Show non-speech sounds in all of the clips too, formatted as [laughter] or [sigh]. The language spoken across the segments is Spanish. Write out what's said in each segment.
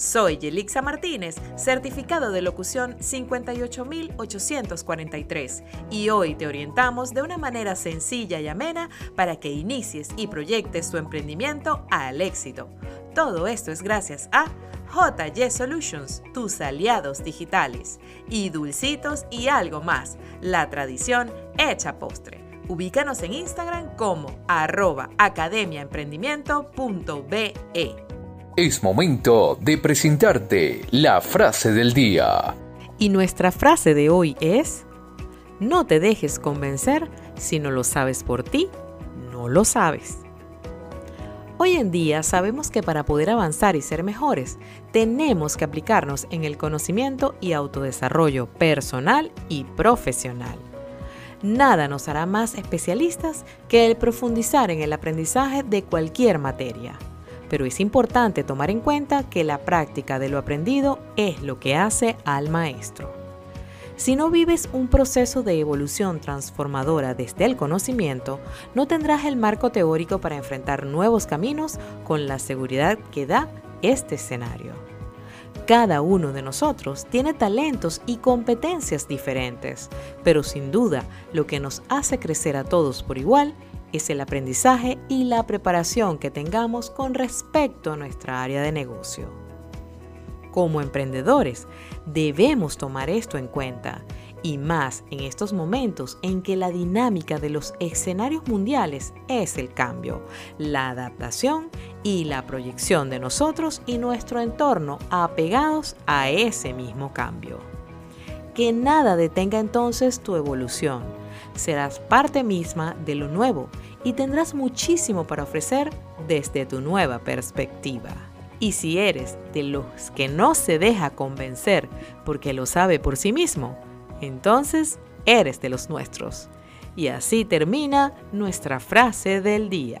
Soy Yelixa Martínez, certificado de locución 58843 y hoy te orientamos de una manera sencilla y amena para que inicies y proyectes tu emprendimiento al éxito. Todo esto es gracias a JY Solutions, tus aliados digitales, y Dulcitos y algo más, la tradición hecha postre. Ubícanos en Instagram como arroba academiaemprendimiento.be. Es momento de presentarte la frase del día. Y nuestra frase de hoy es, no te dejes convencer si no lo sabes por ti, no lo sabes. Hoy en día sabemos que para poder avanzar y ser mejores, tenemos que aplicarnos en el conocimiento y autodesarrollo personal y profesional. Nada nos hará más especialistas que el profundizar en el aprendizaje de cualquier materia pero es importante tomar en cuenta que la práctica de lo aprendido es lo que hace al maestro. Si no vives un proceso de evolución transformadora desde el conocimiento, no tendrás el marco teórico para enfrentar nuevos caminos con la seguridad que da este escenario. Cada uno de nosotros tiene talentos y competencias diferentes, pero sin duda lo que nos hace crecer a todos por igual el aprendizaje y la preparación que tengamos con respecto a nuestra área de negocio. Como emprendedores, debemos tomar esto en cuenta y más en estos momentos en que la dinámica de los escenarios mundiales es el cambio, la adaptación y la proyección de nosotros y nuestro entorno apegados a ese mismo cambio. Que nada detenga entonces tu evolución serás parte misma de lo nuevo y tendrás muchísimo para ofrecer desde tu nueva perspectiva. Y si eres de los que no se deja convencer porque lo sabe por sí mismo, entonces eres de los nuestros. Y así termina nuestra frase del día.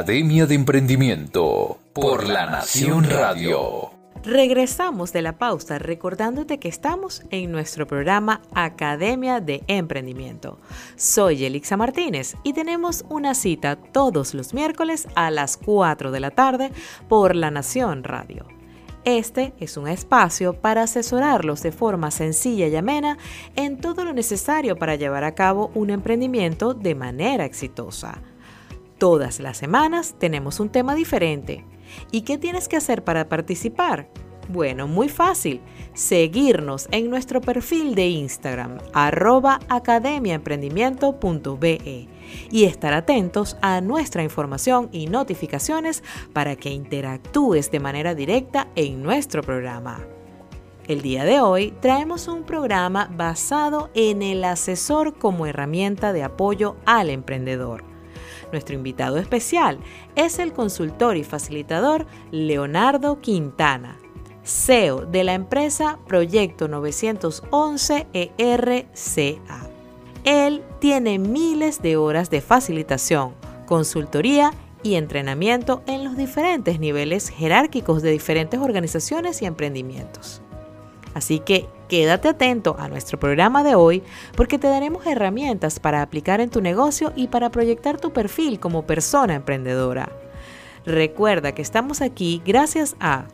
Academia de Emprendimiento por La Nación Radio. Regresamos de la pausa recordándote que estamos en nuestro programa Academia de Emprendimiento. Soy Elixa Martínez y tenemos una cita todos los miércoles a las 4 de la tarde por La Nación Radio. Este es un espacio para asesorarlos de forma sencilla y amena en todo lo necesario para llevar a cabo un emprendimiento de manera exitosa. Todas las semanas tenemos un tema diferente. ¿Y qué tienes que hacer para participar? Bueno, muy fácil. Seguirnos en nuestro perfil de Instagram, arroba academiaemprendimiento.be y estar atentos a nuestra información y notificaciones para que interactúes de manera directa en nuestro programa. El día de hoy traemos un programa basado en el asesor como herramienta de apoyo al emprendedor. Nuestro invitado especial es el consultor y facilitador Leonardo Quintana, CEO de la empresa Proyecto 911 ERCA. Él tiene miles de horas de facilitación, consultoría y entrenamiento en los diferentes niveles jerárquicos de diferentes organizaciones y emprendimientos. Así que quédate atento a nuestro programa de hoy porque te daremos herramientas para aplicar en tu negocio y para proyectar tu perfil como persona emprendedora. Recuerda que estamos aquí gracias a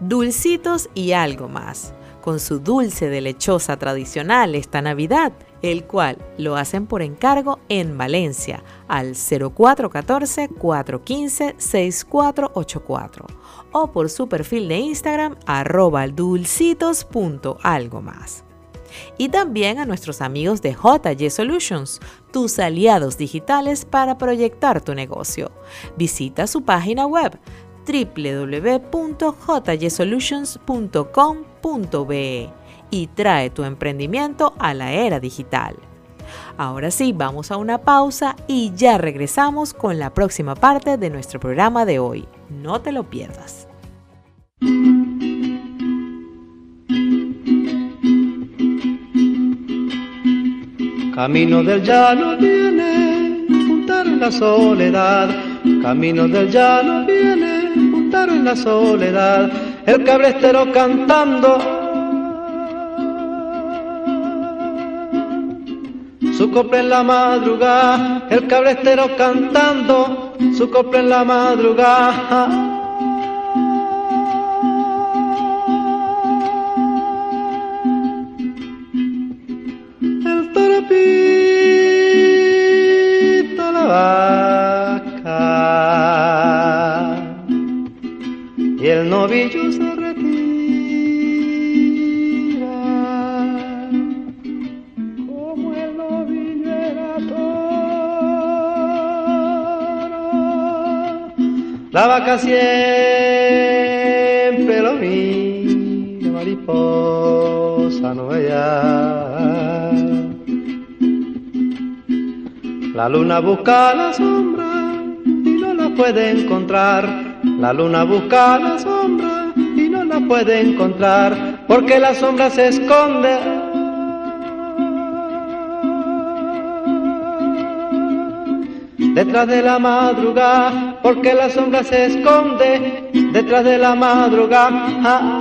Dulcitos y algo más, con su dulce de lechosa tradicional esta Navidad, el cual lo hacen por encargo en Valencia al 0414-415-6484 o por su perfil de Instagram arroba. Y también a nuestros amigos de JY Solutions, tus aliados digitales para proyectar tu negocio. Visita su página web www.jsolutions.com.be y trae tu emprendimiento a la era digital. Ahora sí, vamos a una pausa y ya regresamos con la próxima parte de nuestro programa de hoy. No te lo pierdas. Camino del llano viene, juntar en la soledad. Camino del llano viene, juntar en la soledad. El cabrestero cantando su copla en la madrugada, el cabrestero cantando, su copla en la madrugada. El La vaca siempre lo mira, mariposa no vea. La luna busca la sombra y no la puede encontrar. La luna busca la sombra y no la puede encontrar porque la sombra se esconde detrás de la madrugada, porque la sombra se esconde detrás de la madrugada.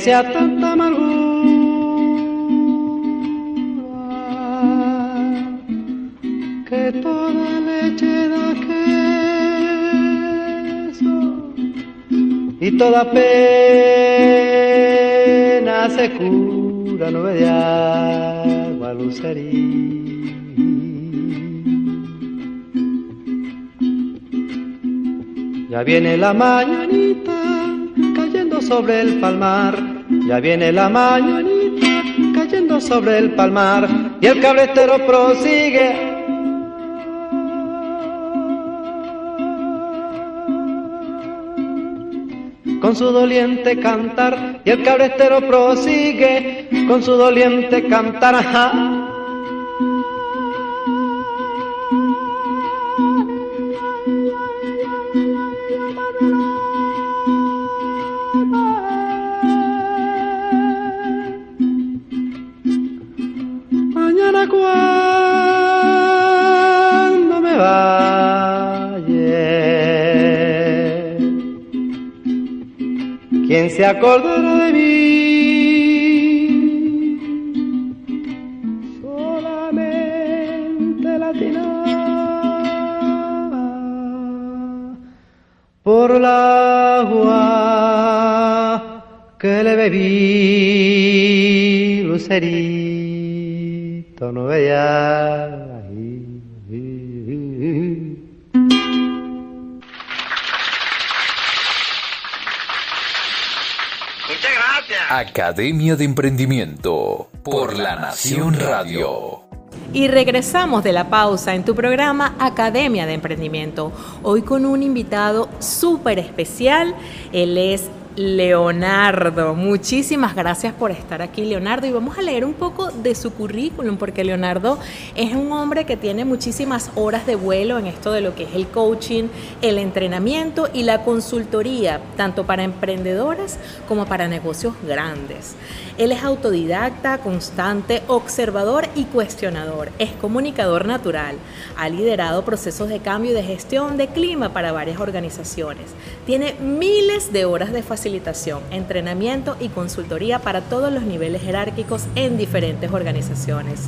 Silencia tanta amargura que toda leche da queso y toda pena se cura no de agua lucería. Ya viene la mañanita sobre el palmar, ya viene la mañanita cayendo sobre el palmar y el cabretero prosigue. con su doliente cantar y el cabrestero prosigue con su doliente cantar. Mañana Academia de Emprendimiento por La Nación Radio. Y regresamos de la pausa en tu programa Academia de Emprendimiento. Hoy con un invitado súper especial. Él es Leonardo. Muchísimas gracias por estar aquí, Leonardo. Y vamos a leer un poco de su currículum, porque Leonardo es un hombre que tiene muchísimas horas de vuelo en esto de lo que es el coaching, el entrenamiento y la consultoría, tanto para emprendedores como para negocios grandes. Él es autodidacta, constante, observador y cuestionador. Es comunicador natural. Ha liderado procesos de cambio y de gestión de clima para varias organizaciones. Tiene miles de horas de facilitación, entrenamiento y consultoría para todos los niveles jerárquicos en diferentes organizaciones.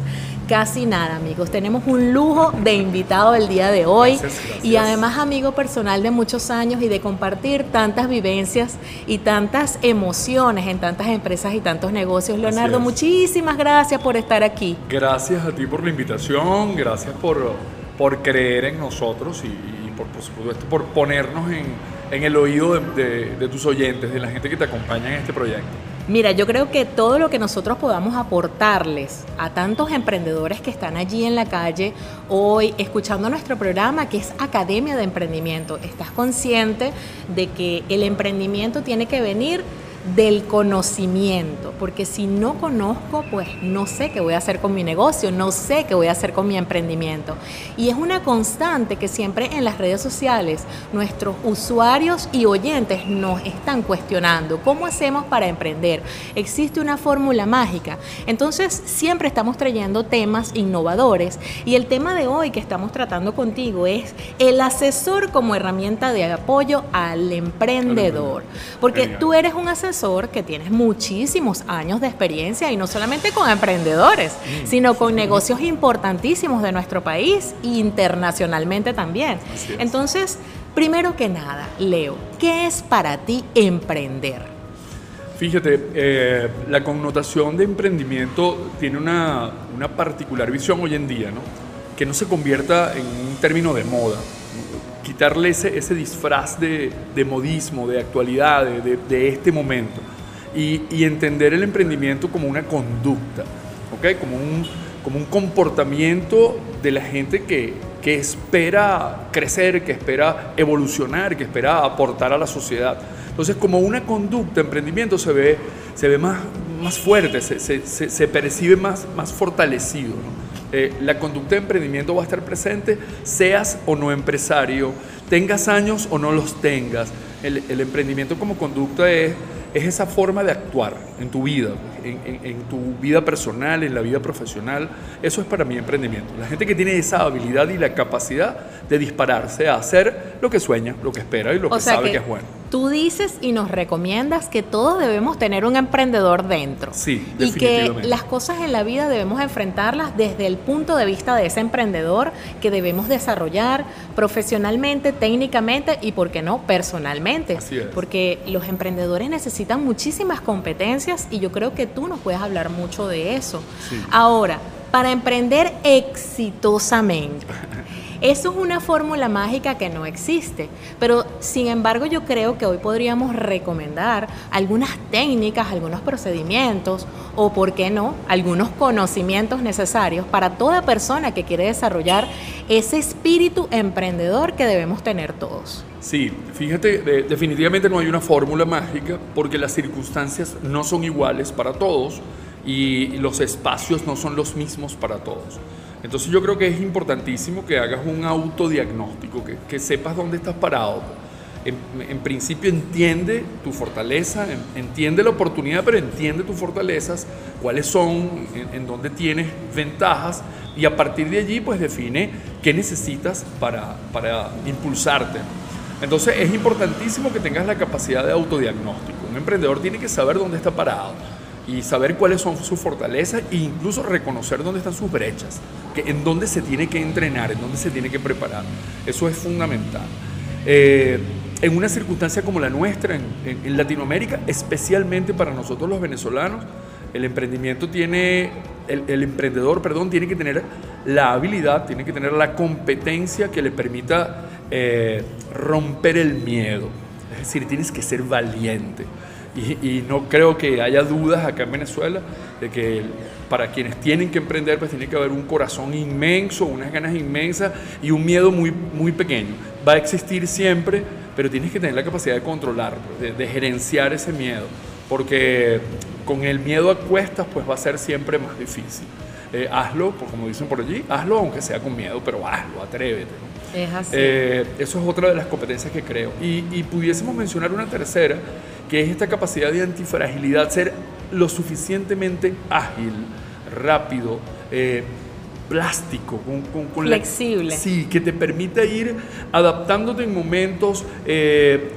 Casi nada, amigos. Tenemos un lujo de invitado el día de hoy Gracias, gracias. y además amigo personal de muchos años y de compartir tantas vivencias y tantas emociones en tantas empresas y tantos negocios. Leonardo, es. muchísimas gracias por estar aquí. Gracias a ti por la invitación, gracias por, por creer en nosotros y, y por, por supuesto por ponernos en, en el oído de, de- de tus oyentes, de la gente que te acompaña en este proyecto. Mira, yo creo que todo lo que nosotros podamos aportarles a tantos emprendedores que están allí en la calle hoy escuchando nuestro programa que es Academia de Emprendimiento, estás consciente de que el emprendimiento tiene que venir del conocimiento, porque si no conozco, pues no sé qué voy a hacer con mi negocio, no sé qué voy a hacer con mi emprendimiento. Y es una constante que siempre en las redes sociales nuestros usuarios y oyentes nos están cuestionando, ¿cómo hacemos para emprender? ¿Existe una fórmula mágica? Entonces siempre estamos trayendo temas innovadores y el tema de hoy que estamos tratando contigo es el asesor como herramienta de apoyo al emprendedor. Porque tú eres un asesor que tienes muchísimos años de experiencia y no solamente con emprendedores, Mm, sino con negocios importantísimos de nuestro país e internacionalmente también. Entonces, primero que nada, Leo, ¿qué es para ti emprender? Fíjate, eh, la connotación de emprendimiento tiene una, una particular visión hoy en día, ¿no? Que no se convierta en un término de moda. Quitarle ese, ese disfraz de, de modismo, de actualidad, de, de- este momento. Y, y entender el emprendimiento como una conducta, ¿ok? Como un, como un comportamiento de la gente que, que espera crecer, que espera evolucionar, que espera aportar a la sociedad. Entonces, como una conducta, emprendimiento se ve, se ve más, más fuerte, se, se- percibe más, más fortalecido. Eh, la conducta de emprendimiento va a estar presente, seas o no empresario, tengas años o no los tengas. El, el emprendimiento como conducta es, es esa forma de actuar en tu vida, en, en- en tu vida personal, en la vida profesional. Eso es para mí emprendimiento. La gente que tiene esa habilidad y la capacidad de dispararse a hacer lo que sueña, lo que espera y lo que sabe que, es bueno. tú dices y nos recomiendas que todos debemos tener un emprendedor dentro. Sí, Y que las cosas en la vida debemos enfrentarlas desde el punto de vista de ese emprendedor que debemos desarrollar profesionalmente, técnicamente y, por qué no, personalmente. Así es. Porque los emprendedores necesitan muchísimas competencias y yo creo que tú nos puedes hablar mucho de eso. Sí. Ahora, para emprender exitosamente. [laughs] Eso es una fórmula mágica que no existe, pero sin embargo yo creo que hoy podríamos recomendar algunas técnicas, algunos procedimientos o, por qué no, algunos conocimientos necesarios para toda persona que quiere desarrollar ese espíritu emprendedor que debemos tener todos. Sí, fíjate, definitivamente no hay una fórmula mágica porque las circunstancias no son iguales para todos y los espacios no son los mismos para todos. Entonces yo creo que es importantísimo que hagas un autodiagnóstico, que, sepas dónde estás parado. En, principio entiende tu fortaleza, entiende la oportunidad, pero entiende tus fortalezas, cuáles son, en, dónde tienes ventajas y a partir de allí pues define qué necesitas para, para impulsarte. Entonces es importantísimo que tengas la capacidad de autodiagnóstico. Un emprendedor tiene que saber dónde está parado y saber cuáles son sus fortalezas e incluso reconocer dónde están sus brechas, que, en dónde se tiene que entrenar, en dónde se tiene que preparar. Eso es fundamental. Eh, en una circunstancia como la nuestra, en, Latinoamérica, especialmente para nosotros los venezolanos, el emprendimiento tiene, el, emprendedor, perdón, tiene que tener la habilidad, tiene que tener la competencia que le permita eh, romper el miedo. Es decir, tienes que ser valiente. Y, no creo que haya dudas acá en Venezuela de que para quienes tienen que emprender, pues tiene que haber un corazón inmenso, unas ganas inmensas y un miedo muy, muy pequeño. Va a existir siempre, pero tienes que tener la capacidad de controlar, de, gerenciar ese miedo, porque con el miedo a cuestas, pues va a ser siempre más difícil. Eh, hazlo, pues, como dicen por allí, hazlo aunque sea con miedo, pero hazlo, atrévete. Es así. Eh, eso es otra de las competencias que creo. Y, y pudiésemos mencionar una tercera, que es esta capacidad de antifragilidad, ser lo suficientemente ágil, rápido, eh, plástico, con, flexible. sí, que te permita ir adaptándote en momentos, eh,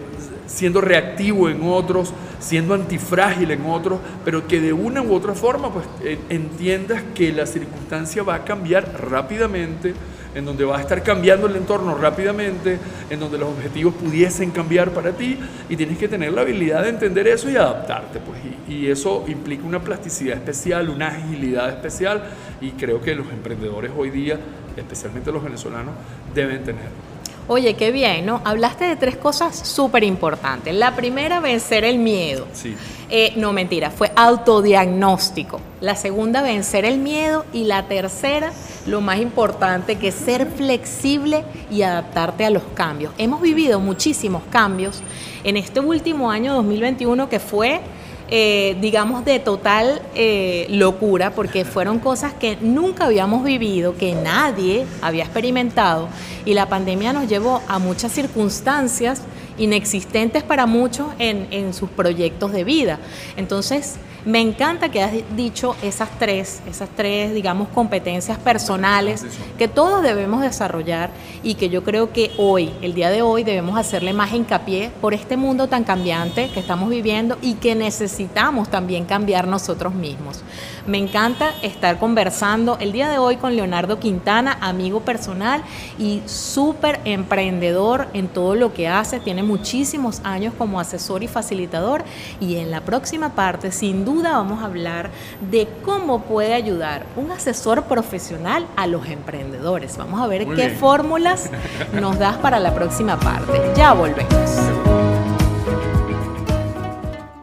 siendo reactivo en otros, siendo antifrágil en otros, pero que de una u otra forma pues, eh, entiendas que la circunstancia va a cambiar rápidamente en donde va a estar cambiando el entorno rápidamente, en donde los objetivos pudiesen cambiar para ti y tienes que tener la habilidad de entender eso y adaptarte. Pues, y, eso implica una plasticidad especial, una agilidad especial y creo que los emprendedores hoy día, especialmente los venezolanos, deben tener. Oye, qué bien, ¿no? Hablaste de tres cosas súper importantes. La primera, vencer el miedo. Sí. Eh, no, mentira, fue autodiagnóstico. La segunda, vencer el miedo. Y la tercera, lo más importante, que es ser flexible y adaptarte a los cambios. Hemos vivido muchísimos cambios en este último año 2021 que fue eh, digamos, de total eh, locura, porque fueron cosas que nunca habíamos vivido, que nadie había experimentado, y la pandemia nos llevó a muchas circunstancias inexistentes para muchos en, en sus proyectos de vida. Entonces, me encanta que has dicho esas tres, esas tres, digamos, competencias personales que todos debemos desarrollar y que yo creo que hoy, el día de hoy, debemos hacerle más hincapié por este mundo tan cambiante que estamos viviendo y que necesitamos también cambiar nosotros mismos. Me encanta estar conversando el día de hoy con Leonardo Quintana, amigo personal y súper emprendedor en todo lo que hace. Tiene muchísimos años como asesor y facilitador y en la próxima parte, sin duda, vamos a hablar de cómo puede ayudar un asesor profesional a los emprendedores. Vamos a ver qué fórmulas [laughs] nos das para la próxima parte. Ya volvemos.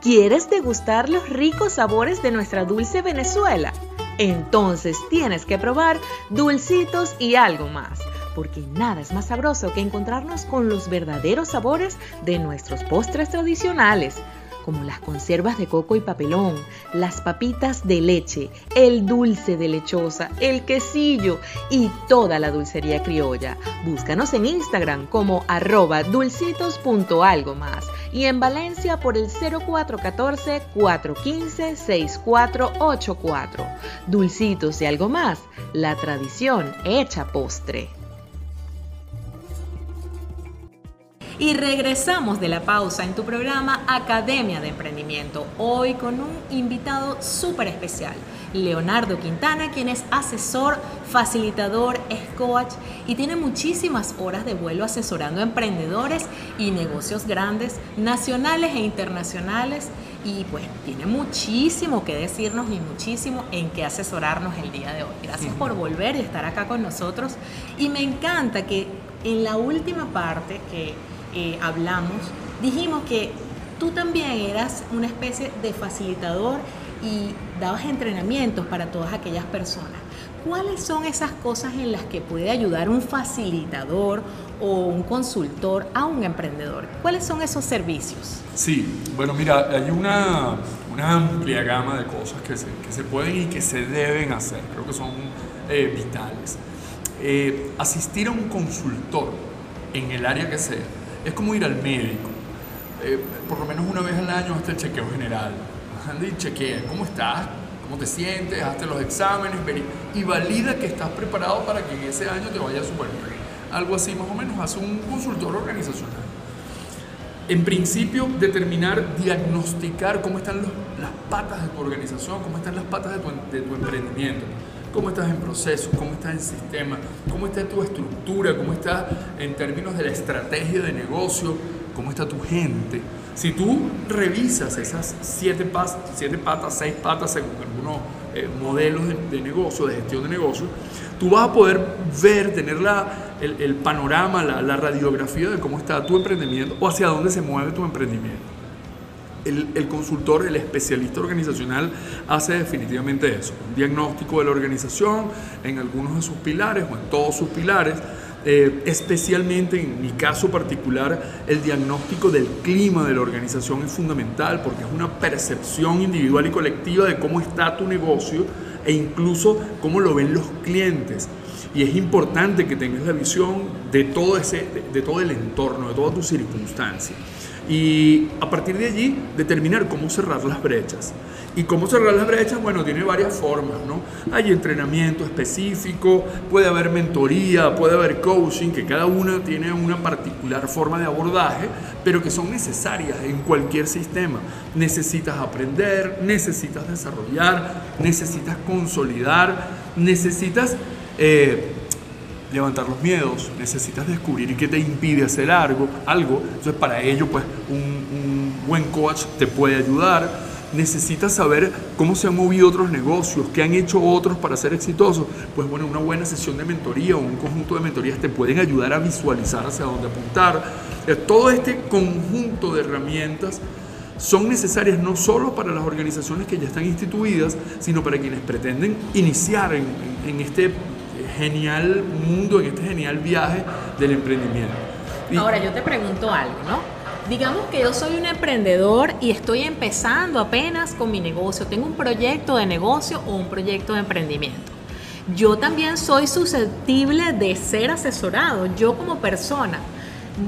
¿Quieres degustar los ricos sabores de nuestra dulce Venezuela? Entonces tienes que probar dulcitos y algo más porque nada es más sabroso que encontrarnos con los verdaderos sabores de nuestros postres tradicionales como las conservas de coco y papelón, las papitas de leche, el dulce de lechosa, el quesillo y toda la dulcería criolla. Búscanos en Instagram como arroba dulcitos.algo más y en Valencia por el 0414-415-6484. Dulcitos y algo más, la tradición hecha postre. Y regresamos de la pausa en tu programa Academia de Emprendimiento, hoy con un invitado súper especial, Leonardo Quintana, quien es asesor, facilitador, coach y tiene muchísimas horas de vuelo asesorando emprendedores y negocios grandes, nacionales e internacionales. Y pues tiene muchísimo que decirnos y muchísimo en qué asesorarnos el día de hoy. Gracias por volver y estar acá con nosotros. Y me encanta que en la última parte que eh, hablamos, dijimos que tú también eras una especie de facilitador y dabas entrenamientos para todas aquellas personas. ¿Cuáles son esas cosas en las que puede ayudar un facilitador o un consultor a un emprendedor? ¿Cuáles son esos servicios? Sí, bueno, mira, hay una, una amplia gama de cosas que se, que se, pueden y que se deben hacer. Creo que son eh, vitales. Eh, asistir a un consultor en el área que sea es como ir al médico. Eh, por lo menos una vez al año hasta el chequeo general. Anda y chequea cómo estás, cómo te sientes, hazte los exámenes y valida que estás preparado para que en ese año te vaya súper bien. Algo así más o menos hace un consultor organizacional. En principio, determinar, diagnosticar cómo están las patas de tu organización, cómo están las patas de tu emprendimiento cómo estás en proceso, cómo estás en sistema, cómo está tu estructura, cómo está en términos de la estrategia de negocio, cómo está tu gente. Si tú revisas esas siete, siete patas, seis patas según algunos eh, modelos de, negocio, de gestión de negocio, tú vas a poder ver, tener la, el, panorama, la radiografía de cómo está tu emprendimiento o hacia dónde se mueve tu emprendimiento el, consultor, el especialista organizacional hace definitivamente eso, un diagnóstico de la organización en algunos de sus pilares o en todos sus pilares, eh, especialmente en mi caso particular, el diagnóstico del clima de la organización es fundamental porque es una percepción individual y colectiva de cómo está tu negocio e incluso cómo lo ven los clientes. Y es importante que tengas la visión de todo, ese, de todo el entorno, de todas tus circunstancias y a partir de allí determinar cómo cerrar las brechas. ¿Y cómo cerrar las brechas? Bueno, tiene varias formas, ¿no? Hay entrenamiento específico, puede haber mentoría, puede haber coaching, que cada una tiene una particular forma de abordaje, pero que son necesarias en cualquier sistema. Necesitas aprender, necesitas desarrollar, necesitas consolidar, necesitas... Eh, levantar los miedos, necesitas descubrir qué te impide hacer algo, algo. Entonces para ello pues un, buen coach te puede ayudar. Necesitas saber cómo se han movido otros negocios, qué han hecho otros para ser exitosos. Pues bueno, una buena sesión de mentoría o un conjunto de mentorías te pueden ayudar a visualizar hacia dónde apuntar. Eh, todo este conjunto de herramientas son necesarias no solo para las organizaciones que ya están instituidas, sino para quienes pretenden iniciar en, en este genial mundo, en este genial viaje del emprendimiento. Ahora yo te pregunto algo, ¿no? Digamos que yo soy un emprendedor y estoy empezando apenas con mi negocio, tengo un proyecto de negocio o un proyecto de emprendimiento. Yo también soy susceptible de ser asesorado, yo como persona.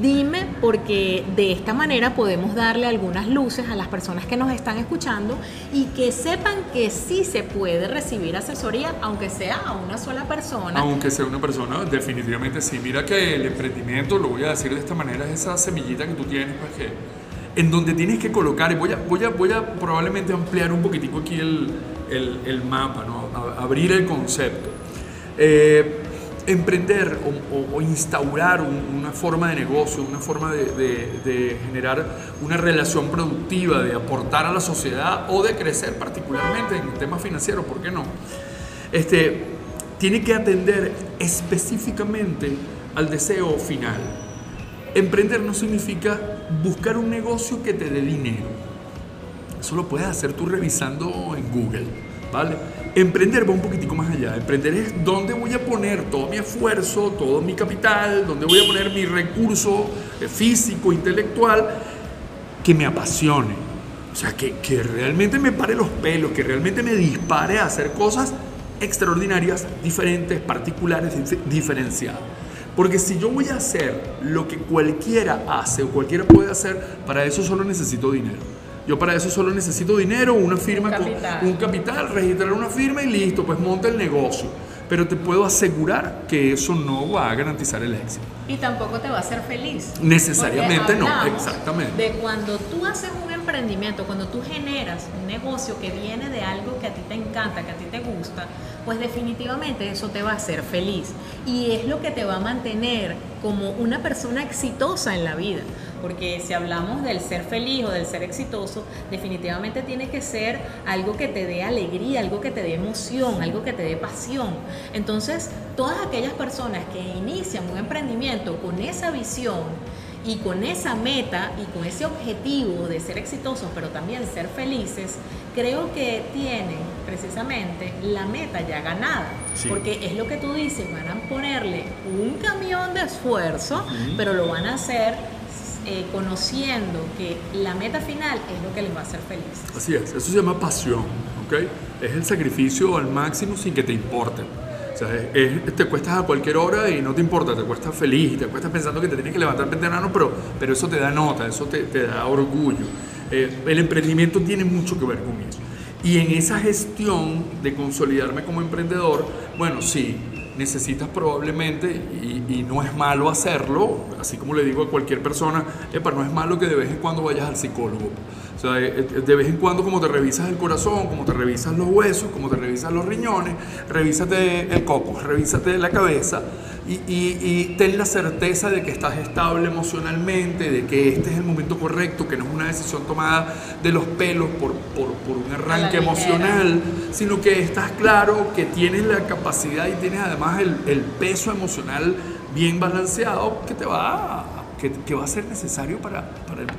Dime porque de esta manera podemos darle algunas luces a las personas que nos están escuchando y que sepan que sí se puede recibir asesoría, aunque sea a una sola persona. Aunque sea una persona, definitivamente sí. Mira que el emprendimiento, lo voy a decir de esta manera, es esa semillita que tú tienes, pues que en donde tienes que colocar, voy a, voy a, voy a probablemente ampliar un poquitico aquí el, el, el mapa, ¿no? abrir el concepto. Eh, emprender o, instaurar una forma de negocio, una forma de, generar una relación productiva, de aportar a la sociedad o de crecer particularmente en el tema financiero, ¿por qué no? Este, tiene que atender específicamente al deseo final. Emprender no significa buscar un negocio que te dé dinero. Eso lo puedes hacer tú revisando en Google, ¿vale? Emprender va un poquitico más allá. Emprender es dónde voy a poner todo mi esfuerzo, todo mi capital, dónde voy a poner mi recurso eh, físico, intelectual, que me apasione. O sea, que, que realmente me pare los pelos, que realmente me dispare a hacer cosas extraordinarias, diferentes, particulares, diferenciadas. Porque si yo voy a hacer lo que cualquiera hace o cualquiera puede hacer, para eso solo necesito dinero. Yo para eso solo necesito dinero, una firma, un capital. Con, un capital, registrar una firma y listo, pues monta el negocio. pero te puedo asegurar que eso no va a garantizar el éxito. Y tampoco te va a hacer feliz. Necesariamente no, exactamente. De cuando tú haces un emprendimiento, cuando tú generas un negocio que viene de algo que a ti te encanta, que a ti te gusta, pues definitivamente eso te va a hacer feliz. Y es lo que te va a mantener como una persona exitosa en la vida. Porque si hablamos del ser feliz o del ser exitoso, definitivamente tiene que ser algo que te dé alegría, algo que te dé emoción, algo que te dé pasión. Entonces, todas aquellas personas que inician un emprendimiento con esa visión, y con esa meta y con ese objetivo de ser exitosos, pero también ser felices, creo que tienen precisamente la meta ya ganada. Porque es lo que tú dices, van a ponerle un camión de esfuerzo, pero lo van a hacer eh, conociendo que la meta final es lo que les va a hacer felices. Así es, eso se llama pasión, ¿ok? Es el sacrificio al máximo sin que te importe. O sea, te cuestas a cualquier hora y no te importa, te cuestas feliz, te cuestas pensando que te tienes que levantar temprano, pero, pero eso te da nota, eso te, te da orgullo. Eh, el emprendimiento tiene mucho que ver con eso. Y en esa gestión de consolidarme como emprendedor, bueno, sí, necesitas probablemente, y, no es malo hacerlo, así como le digo a cualquier persona, no es malo que de vez en cuando vayas al psicólogo. Eh, eh, de vez en cuando como te revisas el corazón, como te revisas los huesos, como te revisas los riñones, revísate el coco, revísate la cabeza y, y, ten la certeza de que estás estable emocionalmente, de que este es el momento correcto, que no es una decisión tomada de los pelos por, por, por un arranque emocional, sino que estás claro que tienes la capacidad y tienes además el, el peso emocional bien balanceado que te va a que, va a ser necesario para,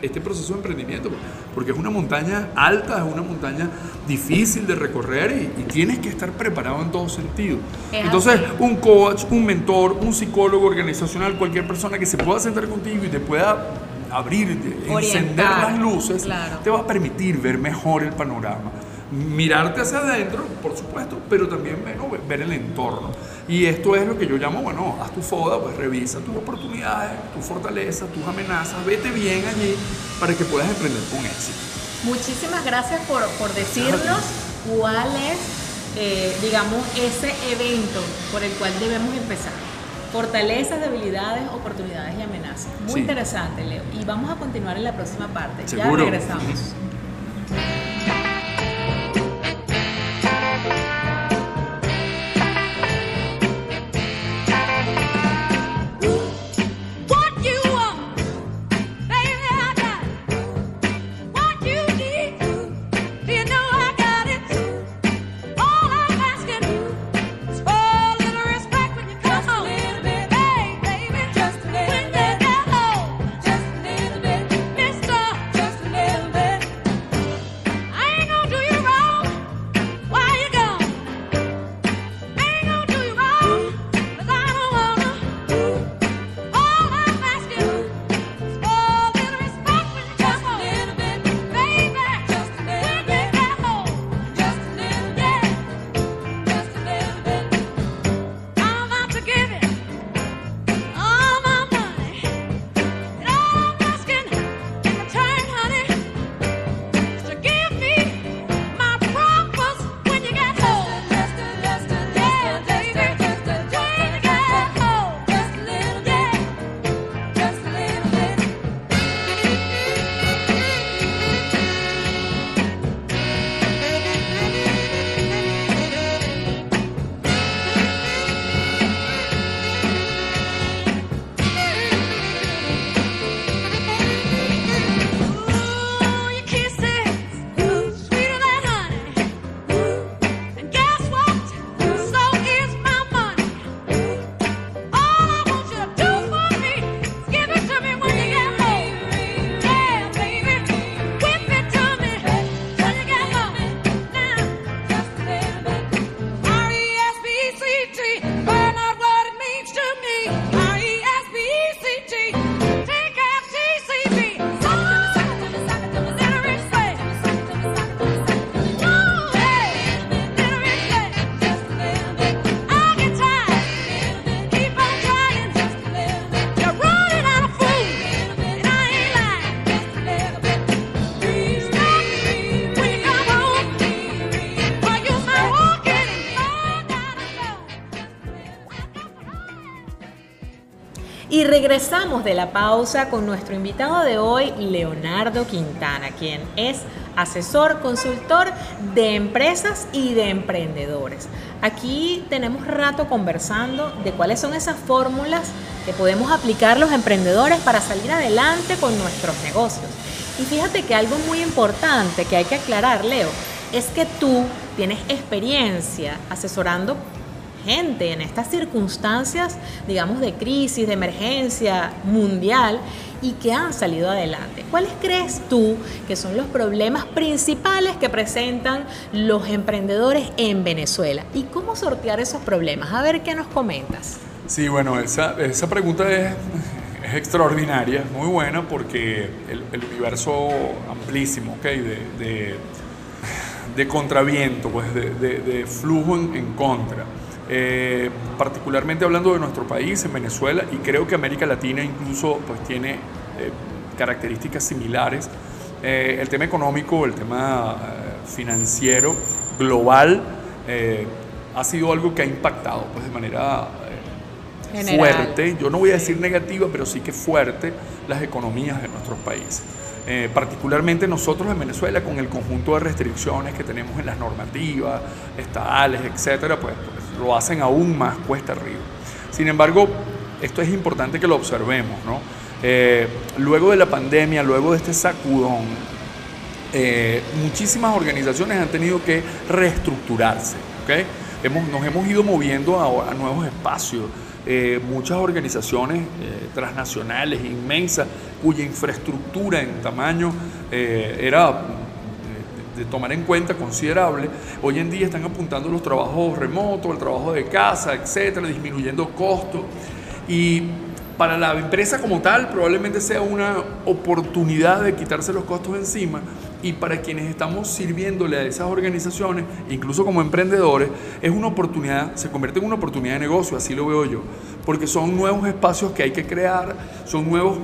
este proceso de emprendimiento, porque es una montaña alta, es una montaña difícil de recorrer y, tienes que estar preparado en todo sentido. Entonces, un coach, un mentor, un psicólogo organizacional, cualquier persona que se pueda sentar contigo y te pueda abrir, encender las luces, te va a permitir ver mejor el panorama mirarte hacia adentro, por supuesto, pero también ver el entorno. Y esto es lo que yo llamo, bueno, haz tu foda, pues revisa tus oportunidades, tus fortalezas, tus amenazas, vete bien allí para que puedas emprender con éxito. Muchísimas gracias por, por decirnos cuál es, eh, digamos, ese evento por el cual debemos empezar. Fortalezas, debilidades, oportunidades y amenazas. Muy interesante, Leo. Y vamos a continuar en la próxima parte. Ya regresamos. [laughs] regresamos de la pausa con nuestro invitado de hoy, Leonardo Quintana, quien es asesor, consultor de empresas y de emprendedores. Aquí tenemos rato conversando de cuáles son esas fórmulas que podemos aplicar los emprendedores para salir adelante con nuestros negocios. Y fíjate que algo muy importante que hay que aclarar, Leo, es que tú tienes experiencia asesorando gente en estas circunstancias, digamos, de crisis, de emergencia mundial y que han salido adelante. ¿Cuáles crees tú que son los problemas principales que presentan los emprendedores en Venezuela? ¿Y cómo sortear esos problemas? A ver qué nos comentas. Sí, bueno, esa, esa pregunta es, es extraordinaria, muy buena porque el, universo amplísimo, ¿ok? De, de, contraviento, pues de, de flujo en contra. Eh, particularmente hablando de nuestro país, en Venezuela, y creo que América Latina incluso pues, tiene eh, características similares. Eh, el tema económico, el tema financiero, global, ha sido algo que ha impactado pues, de manera fuerte, yo no voy a decir negativa, pero sí que fuerte, las economías de nuestros países. particularmente nosotros en Venezuela, con el conjunto de restricciones que tenemos en las normativas, estatales, etcétera, pues lo hacen aún más cuesta arriba. Sin embargo, esto es importante que lo observemos, ¿no? Eh, luego de la pandemia, luego de este sacudón, eh, muchísimas organizaciones han tenido que reestructurarse. Hemos, nos hemos ido moviendo a, a nuevos espacios. Eh, muchas organizaciones transnacionales inmensas cuya infraestructura en tamaño era de tomar en cuenta considerable, hoy en día están apuntando los trabajos remotos, el trabajo de casa, etcétera, disminuyendo costos. Y para la empresa como tal probablemente sea una oportunidad de quitarse los costos encima y para quienes estamos sirviéndole a esas organizaciones, incluso como emprendedores, es una oportunidad, se convierte en una oportunidad de negocio, así lo veo yo, porque son nuevos espacios que hay que crear, son nuevos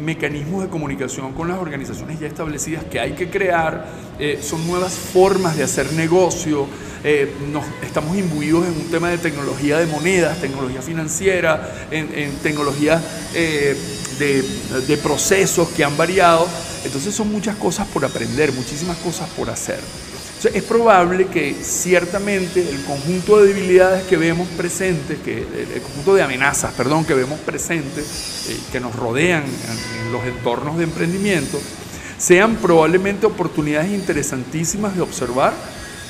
mecanismos de comunicación con las organizaciones ya establecidas que hay que crear, eh, son nuevas formas de hacer negocio, eh, nos, estamos imbuidos en un tema de tecnología de monedas, tecnología financiera, en, tecnología eh, de, de procesos que han variado, entonces son muchas cosas por aprender, muchísimas cosas por hacer. es probable que ciertamente el conjunto de debilidades que vemos presentes, que, el conjunto de amenazas, perdón, que vemos presentes, eh, que nos rodean en, los entornos de emprendimiento, sean probablemente oportunidades interesantísimas de observar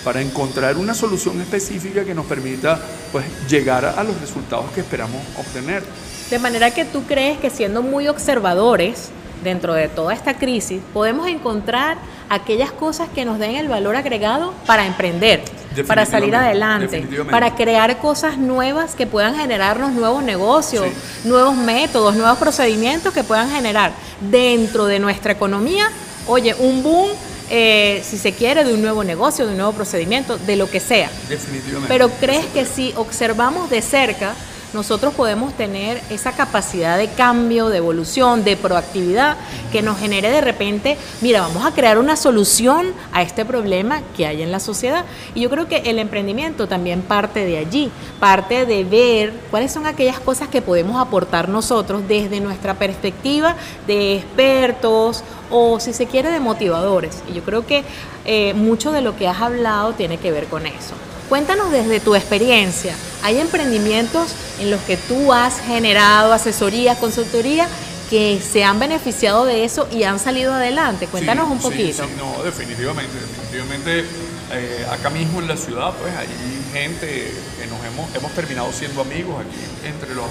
para encontrar una solución específica que nos permita pues, llegar a los resultados que esperamos obtener. De manera que tú crees que siendo muy observadores, dentro de toda esta crisis, podemos encontrar aquellas cosas que nos den el valor agregado para emprender, para salir adelante, para crear cosas nuevas que puedan generarnos nuevos negocios, nuevos métodos, nuevos procedimientos que puedan generar dentro de nuestra economía, oye, un boom eh, si se quiere, de un nuevo negocio, de un nuevo procedimiento, de lo que sea. Definitivamente. Pero crees que si observamos de cerca nosotros podemos tener esa capacidad de cambio, de evolución, de proactividad que nos genere de repente, mira, vamos a crear una solución a este problema que hay en la sociedad. Y yo creo que el emprendimiento también parte de allí, parte de ver cuáles son aquellas cosas que podemos aportar nosotros desde nuestra perspectiva de expertos o si se quiere de motivadores. Y yo creo que eh, mucho de lo que has hablado tiene que ver con eso. Cuéntanos desde tu experiencia, ¿hay emprendimientos en los que tú has generado asesorías, consultoría que se han beneficiado de eso y han salido adelante? Cuéntanos un poquito. Sí, no, definitivamente, definitivamente eh, acá mismo en la ciudad pues hay gente que nos hemos, hemos terminado siendo amigos aquí entre los,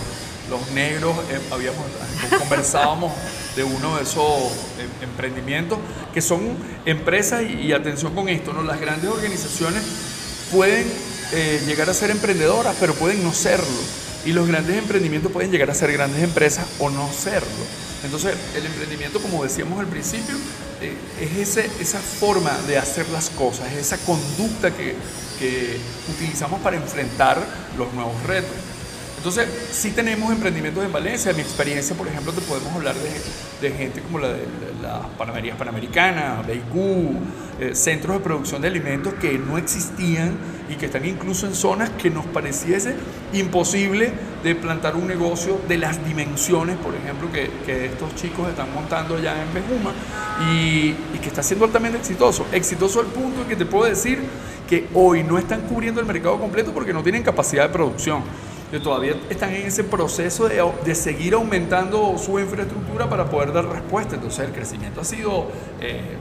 los negros, eh, habíamos, [laughs] conversábamos de uno de esos eh, emprendimientos que son empresas y, y atención con esto, ¿no? las grandes organizaciones pueden eh, llegar a ser emprendedoras, pero pueden no serlo. Y los grandes emprendimientos pueden llegar a ser grandes empresas o no serlo. Entonces, el emprendimiento, como decíamos al principio, eh, es esa forma de hacer las cosas, es esa conducta que utilizamos para enfrentar los nuevos retos. Entonces, sí tenemos emprendimientos en Valencia. En mi experiencia, por ejemplo, te podemos hablar de, gente como la de las Panamerías Panamericanas, BIQ, eh, centros de producción de alimentos que no existían y que están incluso en zonas que nos pareciese imposible de plantar un negocio de las dimensiones, por ejemplo, que, estos chicos están montando allá en Bejuma y, que está siendo altamente exitoso. Exitoso al punto que te puedo decir que hoy no están cubriendo el mercado completo porque no tienen capacidad de producción que todavía están en ese proceso de, de, seguir aumentando su infraestructura para poder dar respuesta. Entonces el crecimiento ha sido eh,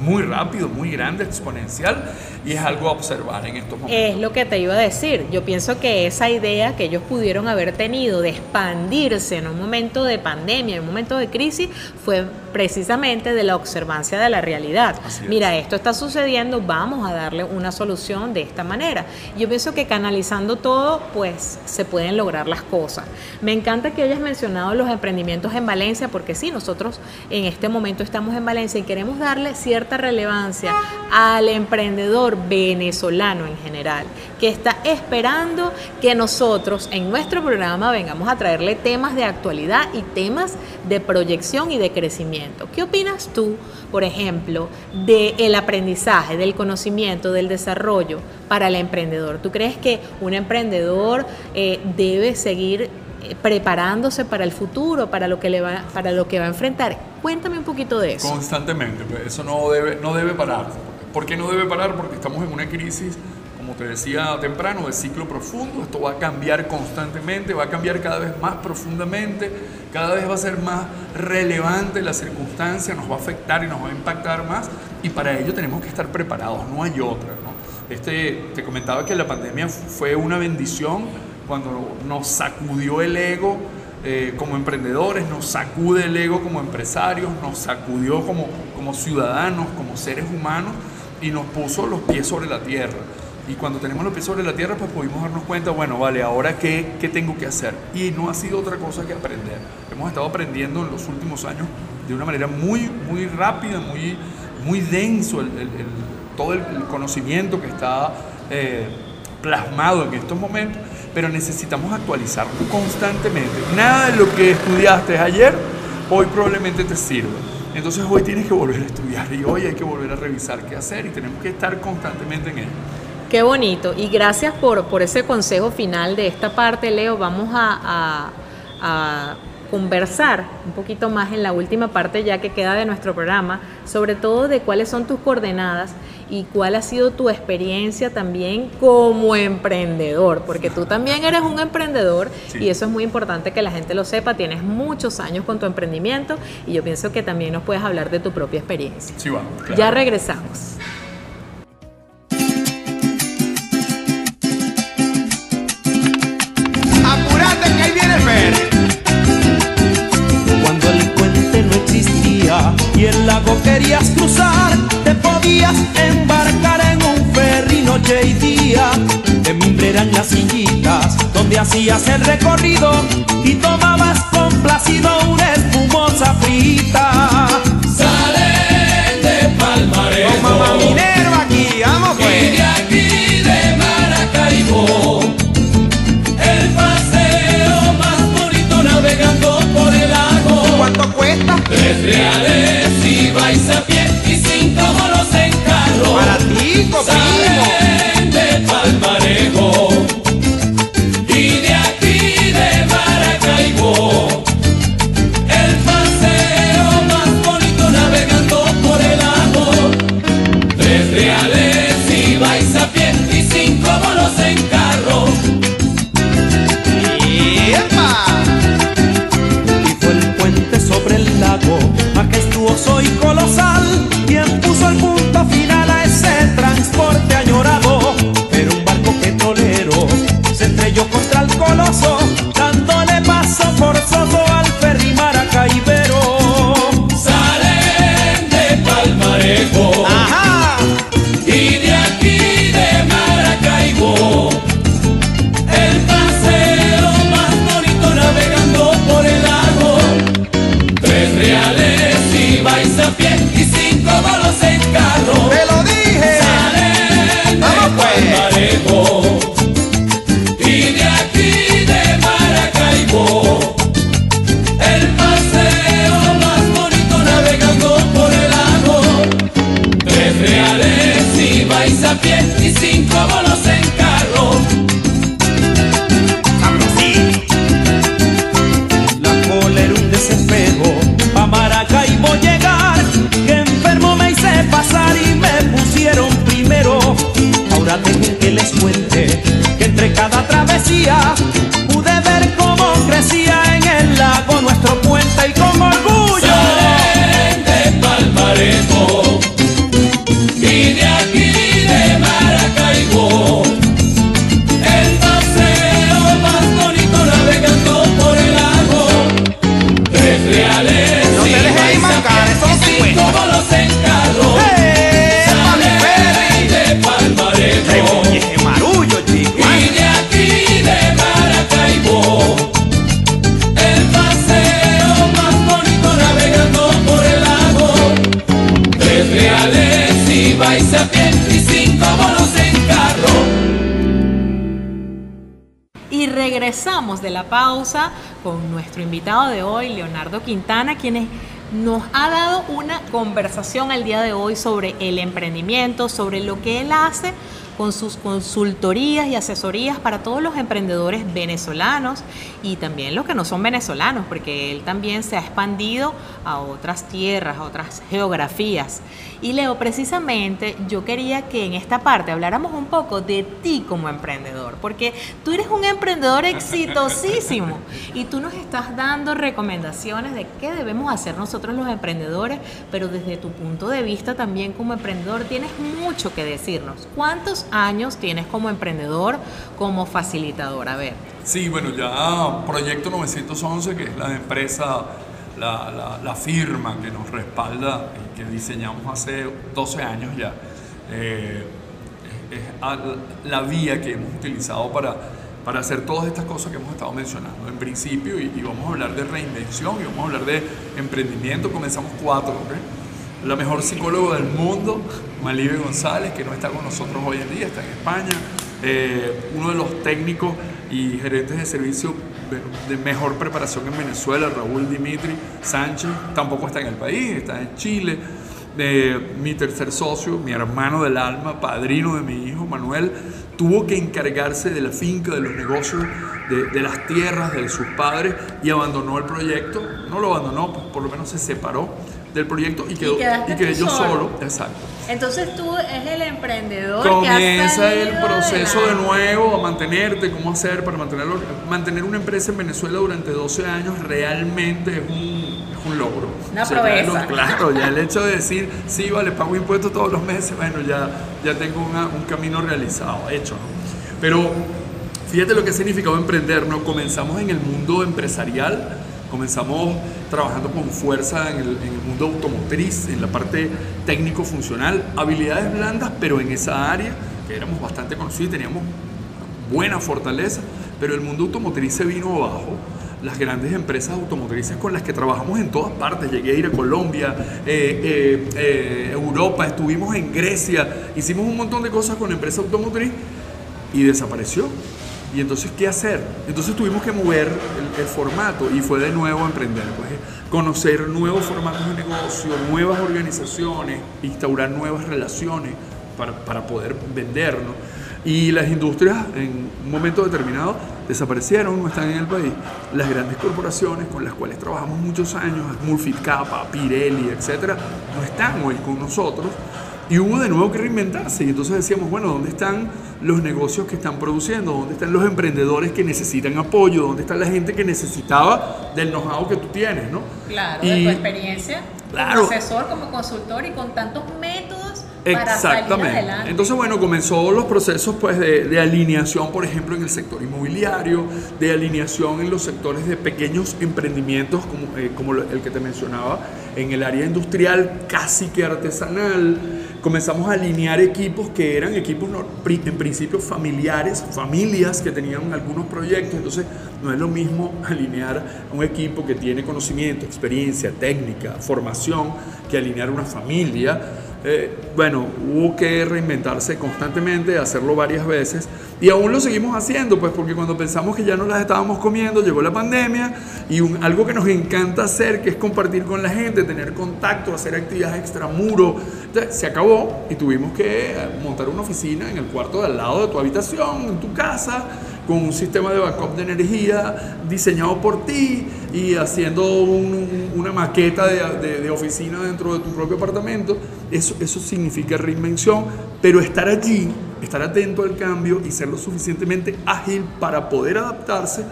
muy rápido, muy grande, exponencial y es algo a observar en estos momentos. Es lo que te iba a decir. Yo pienso que esa idea que ellos pudieron haber tenido de expandirse en un momento de pandemia, en un momento de crisis, fue precisamente de la observancia de la realidad. Mira, esto está sucediendo, vamos a darle una solución de esta manera. Yo pienso que canalizando todo, pues se pueden lograr las cosas. Me encanta que hayas mencionado los emprendimientos en Valencia, porque sí, nosotros en este momento estamos en Valencia y queremos darle cierta relevancia al emprendedor venezolano en general, que está esperando que nosotros en nuestro programa vengamos a traerle temas de actualidad y temas de proyección y de crecimiento. ¿Qué opinas tú, por ejemplo, del aprendizaje, del conocimiento, del desarrollo para el emprendedor? ¿Tú crees que un emprendedor eh, debe seguir eh, preparándose para el futuro, para lo que le va, para lo que va a enfrentar. Cuéntame un poquito de eso. Constantemente, pues, eso no debe, no debe parar. ¿Por qué no debe parar? Porque estamos en una crisis, decía temprano, de ciclo profundo. Esto va a cambiar constantemente, va a cambiar cada vez más profundamente, cada vez va a ser más relevante la circunstancia, nos va a afectar y nos va a impactar más. Y para ello tenemos que estar preparados, no hay otra. ¿no? Este, te comentaba que la pandemia fue una bendición cuando nos sacudió el ego eh, como emprendedores, nos sacude el ego como empresarios, nos sacudió como, como ciudadanos, como seres humanos y nos puso los pies sobre la tierra. Y cuando tenemos los pies sobre la tierra, pues pudimos darnos cuenta, bueno, vale, ahora qué, qué tengo que hacer. Y no ha sido otra cosa que aprender. Hemos estado aprendiendo en los últimos años de una manera muy, muy rápida, muy, muy denso el, el, el, todo el conocimiento que está eh, plasmado en estos momentos pero necesitamos actualizarlo constantemente. Nada de lo que estudiaste ayer, hoy probablemente te sirve. Entonces hoy tienes que volver a estudiar y hoy hay que volver a revisar qué hacer y tenemos que estar constantemente en ello. Qué bonito y gracias por, por ese consejo final de esta parte, Leo. Vamos a, a, a conversar un poquito más en la última parte ya que queda de nuestro programa, sobre todo de cuáles son tus coordenadas y cuál ha sido tu experiencia también como emprendedor, porque tú también eres un emprendedor sí. y eso es muy importante que la gente lo sepa, tienes muchos años con tu emprendimiento y yo pienso que también nos puedes hablar de tu propia experiencia. Sí, bueno, claro. Ya regresamos. Eran las sillitas donde hacías el recorrido y tomabas complacido una espumosa frita. Sale de Palmarejo. Con mamá Minerva aquí, vamos Y pues. de aquí de Maracaibo. El paseo más bonito navegando por el lago. ¿Cuánto cuesta? Tres reales si vais a pie y cinco bolos en carro. Para ti, primo. De hoy, Leonardo Quintana, quien es- nos ha dado una conversación el día de hoy sobre el emprendimiento, sobre lo que él hace con sus consultorías y asesorías para todos los emprendedores venezolanos y también los que no son venezolanos, porque él también se ha expandido a otras tierras, a otras geografías. Y Leo, precisamente yo quería que en esta parte habláramos un poco de ti como emprendedor, porque tú eres un emprendedor exitosísimo [laughs] y tú nos estás dando recomendaciones de qué debemos hacer nosotros los emprendedores, pero desde tu punto de vista también como emprendedor tienes mucho que decirnos. ¿Cuántos años tienes como emprendedor, como facilitador? A ver. Sí, bueno, ya Proyecto 911, que es la empresa, la, la- la firma que nos respalda y que diseñamos hace 12 años ya, eh, es, a- la vía que hemos utilizado para, para hacer todas estas cosas que hemos estado mencionando. En principio, y, y vamos a hablar de reinvención y vamos a hablar de emprendimiento, comenzamos cuatro, ¿ok? La mejor psicóloga del mundo, Malibe González, que no está con nosotros hoy en día, está en España. Eh, uno de los técnicos y gerentes de servicio de, mejor preparación en Venezuela, Raúl Dimitri Sánchez, tampoco está en el país, está en Chile. Eh, mi tercer socio, mi hermano del alma, padrino de mi hijo, Manuel, tuvo que encargarse de la finca, de los negocios, de, de las tierras de sus padres y abandonó el proyecto. No lo abandonó, pues por lo menos se separó del proyecto y quedó quedaste y quedé yo solo. solo. Exacto. Entonces tú es el emprendedor Comienza el proceso de nuevo a mantenerte, cómo hacer para mantenerlo. Mantener una empresa en Venezuela durante 12 años realmente es un, es un logro. Una ya proeza. lo- claro, ya el hecho de decir, sí, vale, pago impuestos todos los meses, bueno, ya, ya tengo una- un camino realizado, hecho. Pero fíjate lo que ha significado emprender, ¿no? Comenzamos en el mundo empresarial, comenzamos trabajando con fuerza en el, mundo automotriz, en la parte técnico-funcional, habilidades blandas, pero en esa área que éramos bastante conocidos, teníamos buena fortaleza, pero el mundo automotriz se vino abajo. Las grandes empresas automotrices con las que trabajamos en todas partes, llegué a ir a Colombia, eh, eh, eh, Europa, estuvimos en Grecia, hicimos un montón de cosas con la empresa automotriz y desapareció. Y entonces, ¿qué hacer? Entonces tuvimos que mover el, el formato y fue de nuevo emprender, pues, conocer nuevos formatos de negocio, nuevas organizaciones, instaurar nuevas relaciones para, para poder vender, ¿no? Y las industrias en un momento determinado desaparecieron, no están en el país. Las grandes corporaciones con las cuales trabajamos muchos años, Murphy Kappa, Pirelli, etcétera, no están hoy con nosotros. Y hubo de nuevo que reinventarse. Y entonces decíamos, bueno, ¿dónde están los negocios que están produciendo? ¿Dónde están los emprendedores que necesitan apoyo? ¿Dónde está la gente que necesitaba del know-how que tú tienes? ¿no? Claro, Y- de tu experiencia Claro. como asesor, como consultor y con tantos métodos para salir Exactamente. adelante. Entonces, bueno, comenzó los procesos pues, de, de alineación, por ejemplo, en el sector inmobiliario, de alineación en los sectores de pequeños emprendimientos, como, eh, como el que te mencionaba, en el área industrial casi que artesanal. Comenzamos a alinear equipos que eran equipos en principio familiares, familias que tenían algunos proyectos. Entonces, no es lo mismo [laughs] alinear a un equipo que tiene conocimiento, experiencia, técnica, formación, que alinear una familia eh, bueno, hubo que reinventarse constantemente, hacerlo varias veces y aún lo seguimos haciendo, pues porque cuando pensamos que ya no las estábamos comiendo, llegó la pandemia y algo que nos encanta hacer, que es compartir con la gente, tener contacto, hacer actividades extramuro, se acabó y tuvimos que eh, montar una oficina en el cuarto de al lado de tu habitación, en tu casa, con un sistema de backup de energía diseñado por ti y haciendo un- un- una maqueta de, de- de oficina dentro de tu propio apartamento. Eso, eso significa reinvención, pero estar allí, estar atento al cambio y ser lo suficientemente ágil para poder adaptarse,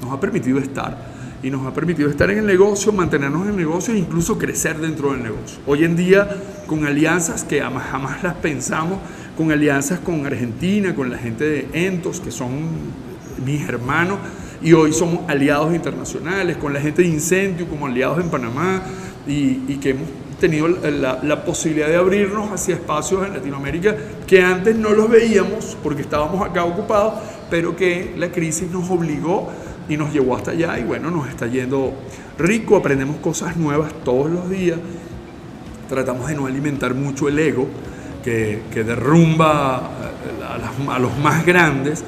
nos ha permitido estar. Y nos ha permitido estar en el negocio, mantenernos en el negocio e incluso crecer dentro del negocio. Hoy en día, con alianzas que jamás, jamás las pensamos, con alianzas con Argentina, con la gente de Entos, que son mis hermanos, y hoy somos aliados internacionales, con la gente de Incentio como aliados en Panamá, y, y que hemos tenido la, la posibilidad de abrirnos hacia espacios en Latinoamérica que antes no los veíamos porque estábamos acá ocupados, pero que la crisis nos obligó y nos llevó hasta allá y bueno, nos está yendo rico, aprendemos cosas nuevas todos los días, tratamos de no alimentar mucho el ego que, que derrumba eh, a, los más grandes.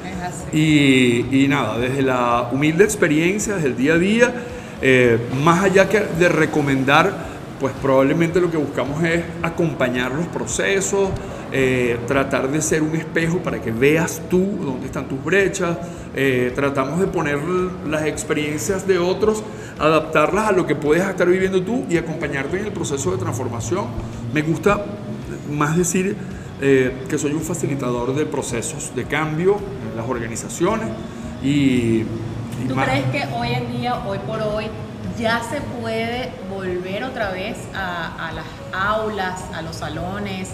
Y, y nada, desde la humilde experiencia, desde el día a día, eh, más allá que de recomendar, pues probablemente lo que buscamos es acompañar los procesos, eh, tratar de ser un espejo para que veas tú dónde están tus brechas, eh, tratamos de poner las experiencias de otros, adaptarlas a lo que puedes estar viviendo tú y acompañarte en el proceso de transformación. Me gusta más decir eh, que soy un facilitador de procesos de cambio en las organizaciones y, y ¿Tú más- crees que hoy en día, hoy por hoy, ya se puede volver otra vez a, a las aulas, a los salones,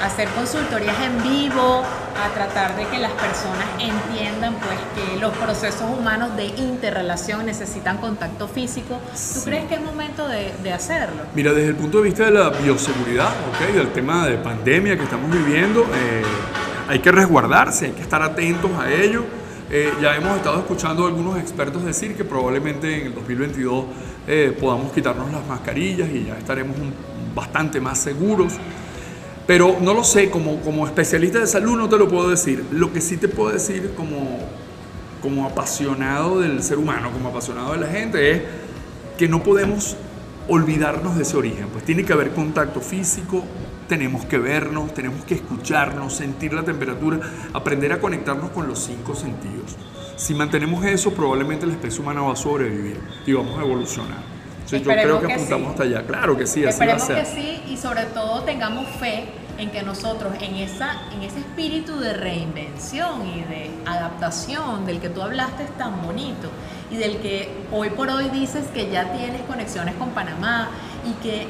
a hacer consultorías en vivo, a tratar de que las personas entiendan pues que los procesos humanos de interrelación necesitan contacto físico? ¿Tú crees que es momento de, de hacerlo? Mira, desde el punto de vista de la bioseguridad, ¿ok? del tema de pandemia que estamos viviendo, eh, hay que resguardarse, hay que estar atentos a ello. Eh, ya hemos estado escuchando a algunos expertos decir que probablemente en el 2022 eh, podamos quitarnos las mascarillas y ya estaremos un- bastante más seguros. Pero no lo sé, como, como especialista de salud no te lo puedo decir. Lo que sí te puedo decir como, como apasionado del ser humano, como apasionado de la gente, es que no podemos olvidarnos de ese origen. Pues tiene que haber contacto físico, tenemos que vernos, tenemos que escucharnos, sentir la temperatura, aprender a conectarnos con los cinco sentidos. Si mantenemos eso, probablemente la especie humana va a sobrevivir y vamos a evolucionar. Entonces, yo Esperemos creo que que apuntamos sí. hasta allá. Claro que sí, así va a Esperemos ser. que sí y sobre todo tengamos fe en que nosotros en, esa, en ese espíritu de reinvención y de adaptación del que tú hablaste es tan bonito y del que hoy por hoy dices que ya tienes conexiones con Panamá y que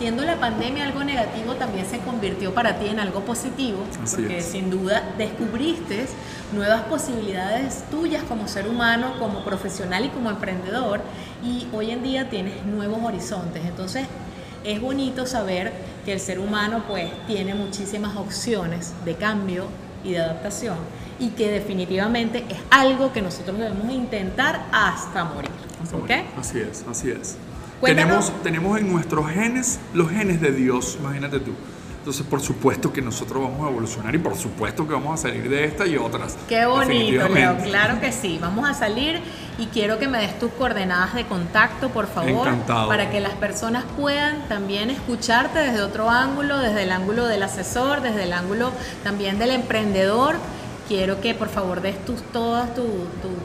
siendo la pandemia algo negativo también se convirtió para ti en algo positivo Así porque es. sin duda descubriste nuevas posibilidades tuyas como ser humano, como profesional y como emprendedor y hoy en día tienes nuevos horizontes. Entonces es bonito saber que el ser humano pues tiene muchísimas opciones de cambio y de adaptación y que definitivamente es algo que nosotros debemos intentar hasta morir. ¿ok? Así es, así es. Cuéntanos. Tenemos, tenemos en nuestros genes los genes de Dios, imagínate tú. Entonces, por supuesto que nosotros vamos a evolucionar y por supuesto que vamos a salir de esta y otras. Qué bonito, Leo. Claro que sí. Vamos a salir y quiero que me des tus coordenadas de contacto, por favor, Encantado. para que las personas puedan también escucharte desde otro ángulo, desde el ángulo del asesor, desde el ángulo también del emprendedor. Quiero que por favor des tus, todas tus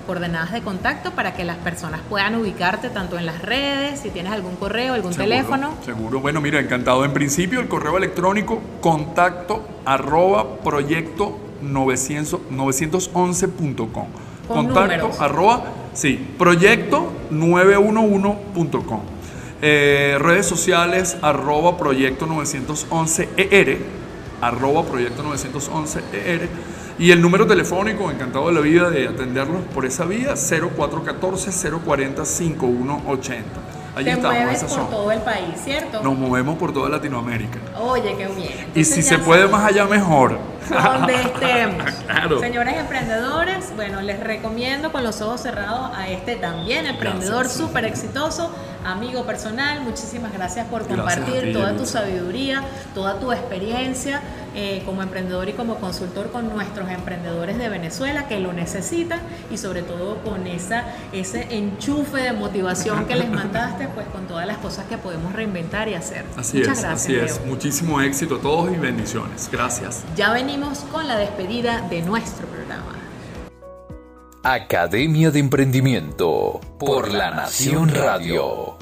coordenadas de contacto para que las personas puedan ubicarte tanto en las redes, si tienes algún correo, algún Seguro, teléfono. Seguro. Bueno, mira, encantado. En principio, el correo electrónico contacto arroba proyecto 900 911.com. Con Contacto números. arroba, sí, proyecto 911.com. Eh, redes sociales arroba proyecto 911 ER, arroba proyecto 911 ER. Y el número telefónico, encantado de la vida de atenderlos por esa vía, 0414-040-5180. Allí Te estamos, mueves por todo el país, ¿cierto? Nos movemos por toda Latinoamérica. Oye, qué bien. Y Entonces si ya se puede más allá, mejor. [laughs] donde estemos. [laughs] Claro. Señores emprendedores, bueno, les recomiendo con los ojos cerrados a este también emprendedor Gracias. súper exitoso, amigo personal. Muchísimas gracias por Gracias compartir ti, toda tu sabiduría, toda tu experiencia eh, como emprendedor y como consultor con nuestros emprendedores de Venezuela que lo necesitan y sobre todo con esa, ese enchufe de motivación que les mandaste, pues con todas las cosas que podemos reinventar y hacer. Así Muchas es, gracias. así es. Muchísimo éxito a todos y bendiciones. Gracias. Ya venimos con la despedida de nuestro programa. Academia de Emprendimiento por La Nación Radio.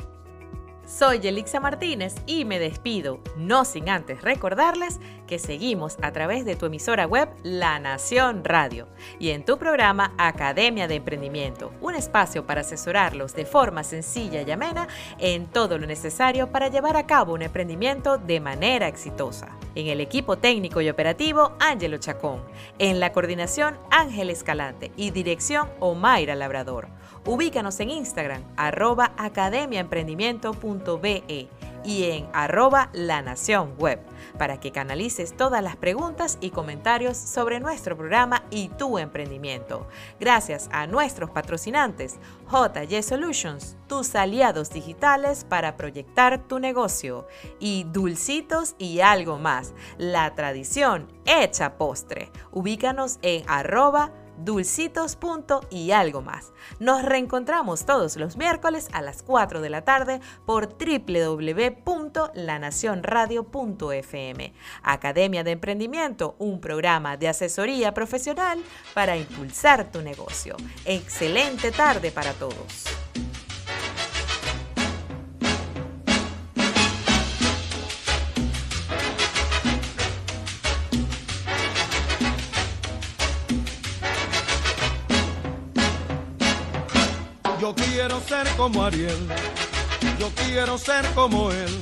Soy Yelixa Martínez y me despido, no sin antes recordarles seguimos a través de tu emisora web La Nación Radio y en tu programa Academia de Emprendimiento, un espacio para asesorarlos de forma sencilla y amena en todo lo necesario para llevar a cabo un emprendimiento de manera exitosa. En el equipo técnico y operativo, Ángelo Chacón. En la coordinación, Ángel Escalante y dirección, Omaira Labrador. Ubícanos en Instagram, arroba academiaemprendimiento.be y en arroba la nación web para que canalices todas las preguntas y comentarios sobre nuestro programa y tu emprendimiento. Gracias a nuestros patrocinantes JY Solutions, tus aliados digitales para proyectar tu negocio y Dulcitos y algo más, la tradición hecha postre. Ubícanos en arroba dulcitos y algo más. Nos reencontramos todos los miércoles a las 4 de la tarde por www.lanacionradio.fm. Academia de Emprendimiento, un programa de asesoría profesional para impulsar tu negocio. Excelente tarde para todos. Quiero ser como Ariel, yo quiero ser como él,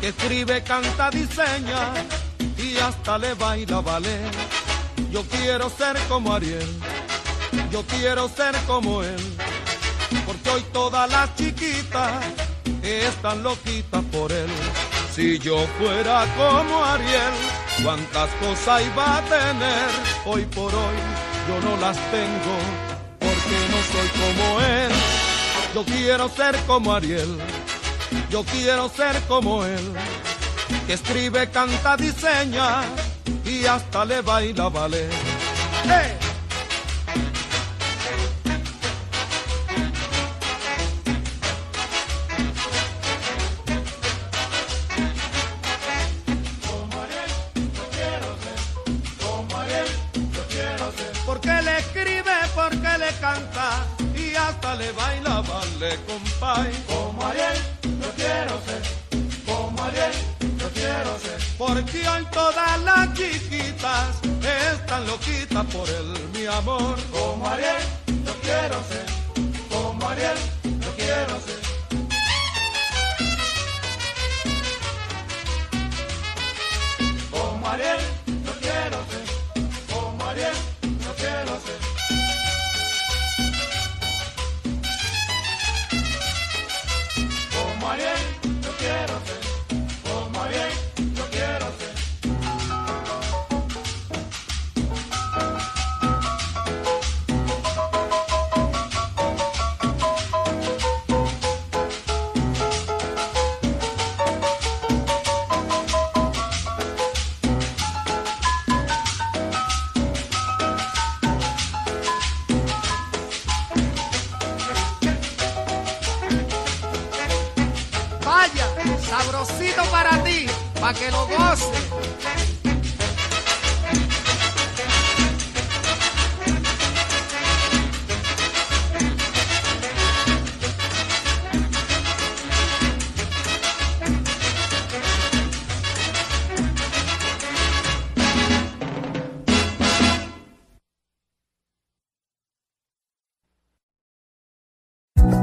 que escribe, canta, diseña y hasta le baila ballet. Yo quiero ser como Ariel, yo quiero ser como él, porque hoy todas las chiquitas están loquitas por él. Si yo fuera como Ariel, cuántas cosas iba a tener, hoy por hoy yo no las tengo porque no soy como él. Yo quiero ser como Ariel, yo quiero ser como él, que escribe, canta, diseña y hasta le baila ballet. ¡Eh! Y hasta le baila, vale, compay. Como Ariel, yo quiero ser. Como Ariel, yo quiero ser. Porque hoy todas las chiquitas están loquitas por él, mi amor. Como Ariel, yo quiero ser. Como Ariel, yo quiero ser.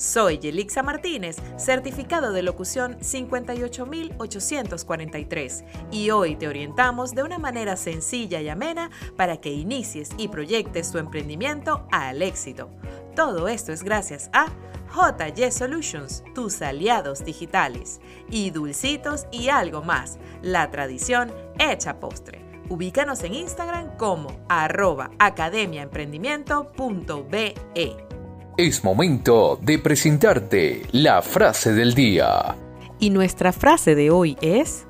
Soy Yelixa Martínez, certificado de locución 58843 y hoy te orientamos de una manera sencilla y amena para que inicies y proyectes tu emprendimiento al éxito. Todo esto es gracias a JY Solutions, tus aliados digitales, y Dulcitos y algo más, la tradición hecha postre. Ubícanos en Instagram como arroba academiaemprendimiento.be. Es momento de presentarte la frase del día. Y nuestra frase de hoy es,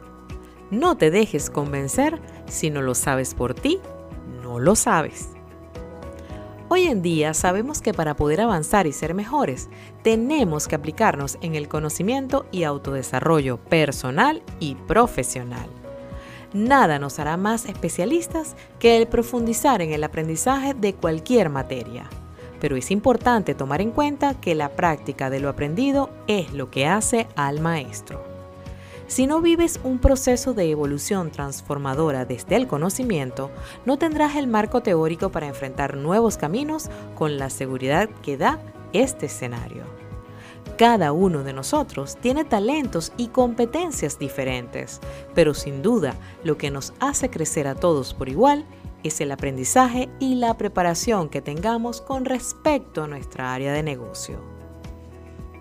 no te dejes convencer si no lo sabes por ti, no lo sabes. Hoy en día sabemos que para poder avanzar y ser mejores, tenemos que aplicarnos en el conocimiento y autodesarrollo personal y profesional. Nada nos hará más especialistas que el profundizar en el aprendizaje de cualquier materia pero es importante tomar en cuenta que la práctica de lo aprendido es lo que hace al maestro. Si no vives un proceso de evolución transformadora desde el conocimiento, no tendrás el marco teórico para enfrentar nuevos caminos con la seguridad que da este escenario. Cada uno de nosotros tiene talentos y competencias diferentes, pero sin duda lo que nos hace crecer a todos por igual es el aprendizaje y la preparación que tengamos con respecto a nuestra área de negocio.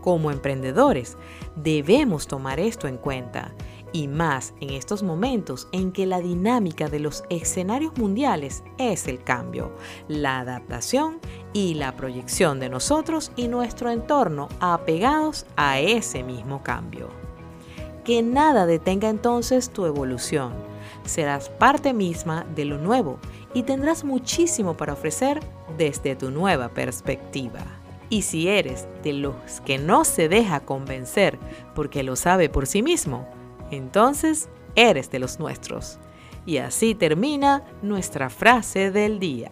Como emprendedores, debemos tomar esto en cuenta y más en estos momentos en que la dinámica de los escenarios mundiales es el cambio, la adaptación y la proyección de nosotros y nuestro entorno apegados a ese mismo cambio. Que nada detenga entonces tu evolución serás parte misma de lo nuevo y tendrás muchísimo para ofrecer desde tu nueva perspectiva. Y si eres de los que no se deja convencer porque lo sabe por sí mismo, entonces eres de los nuestros. Y así termina nuestra frase del día.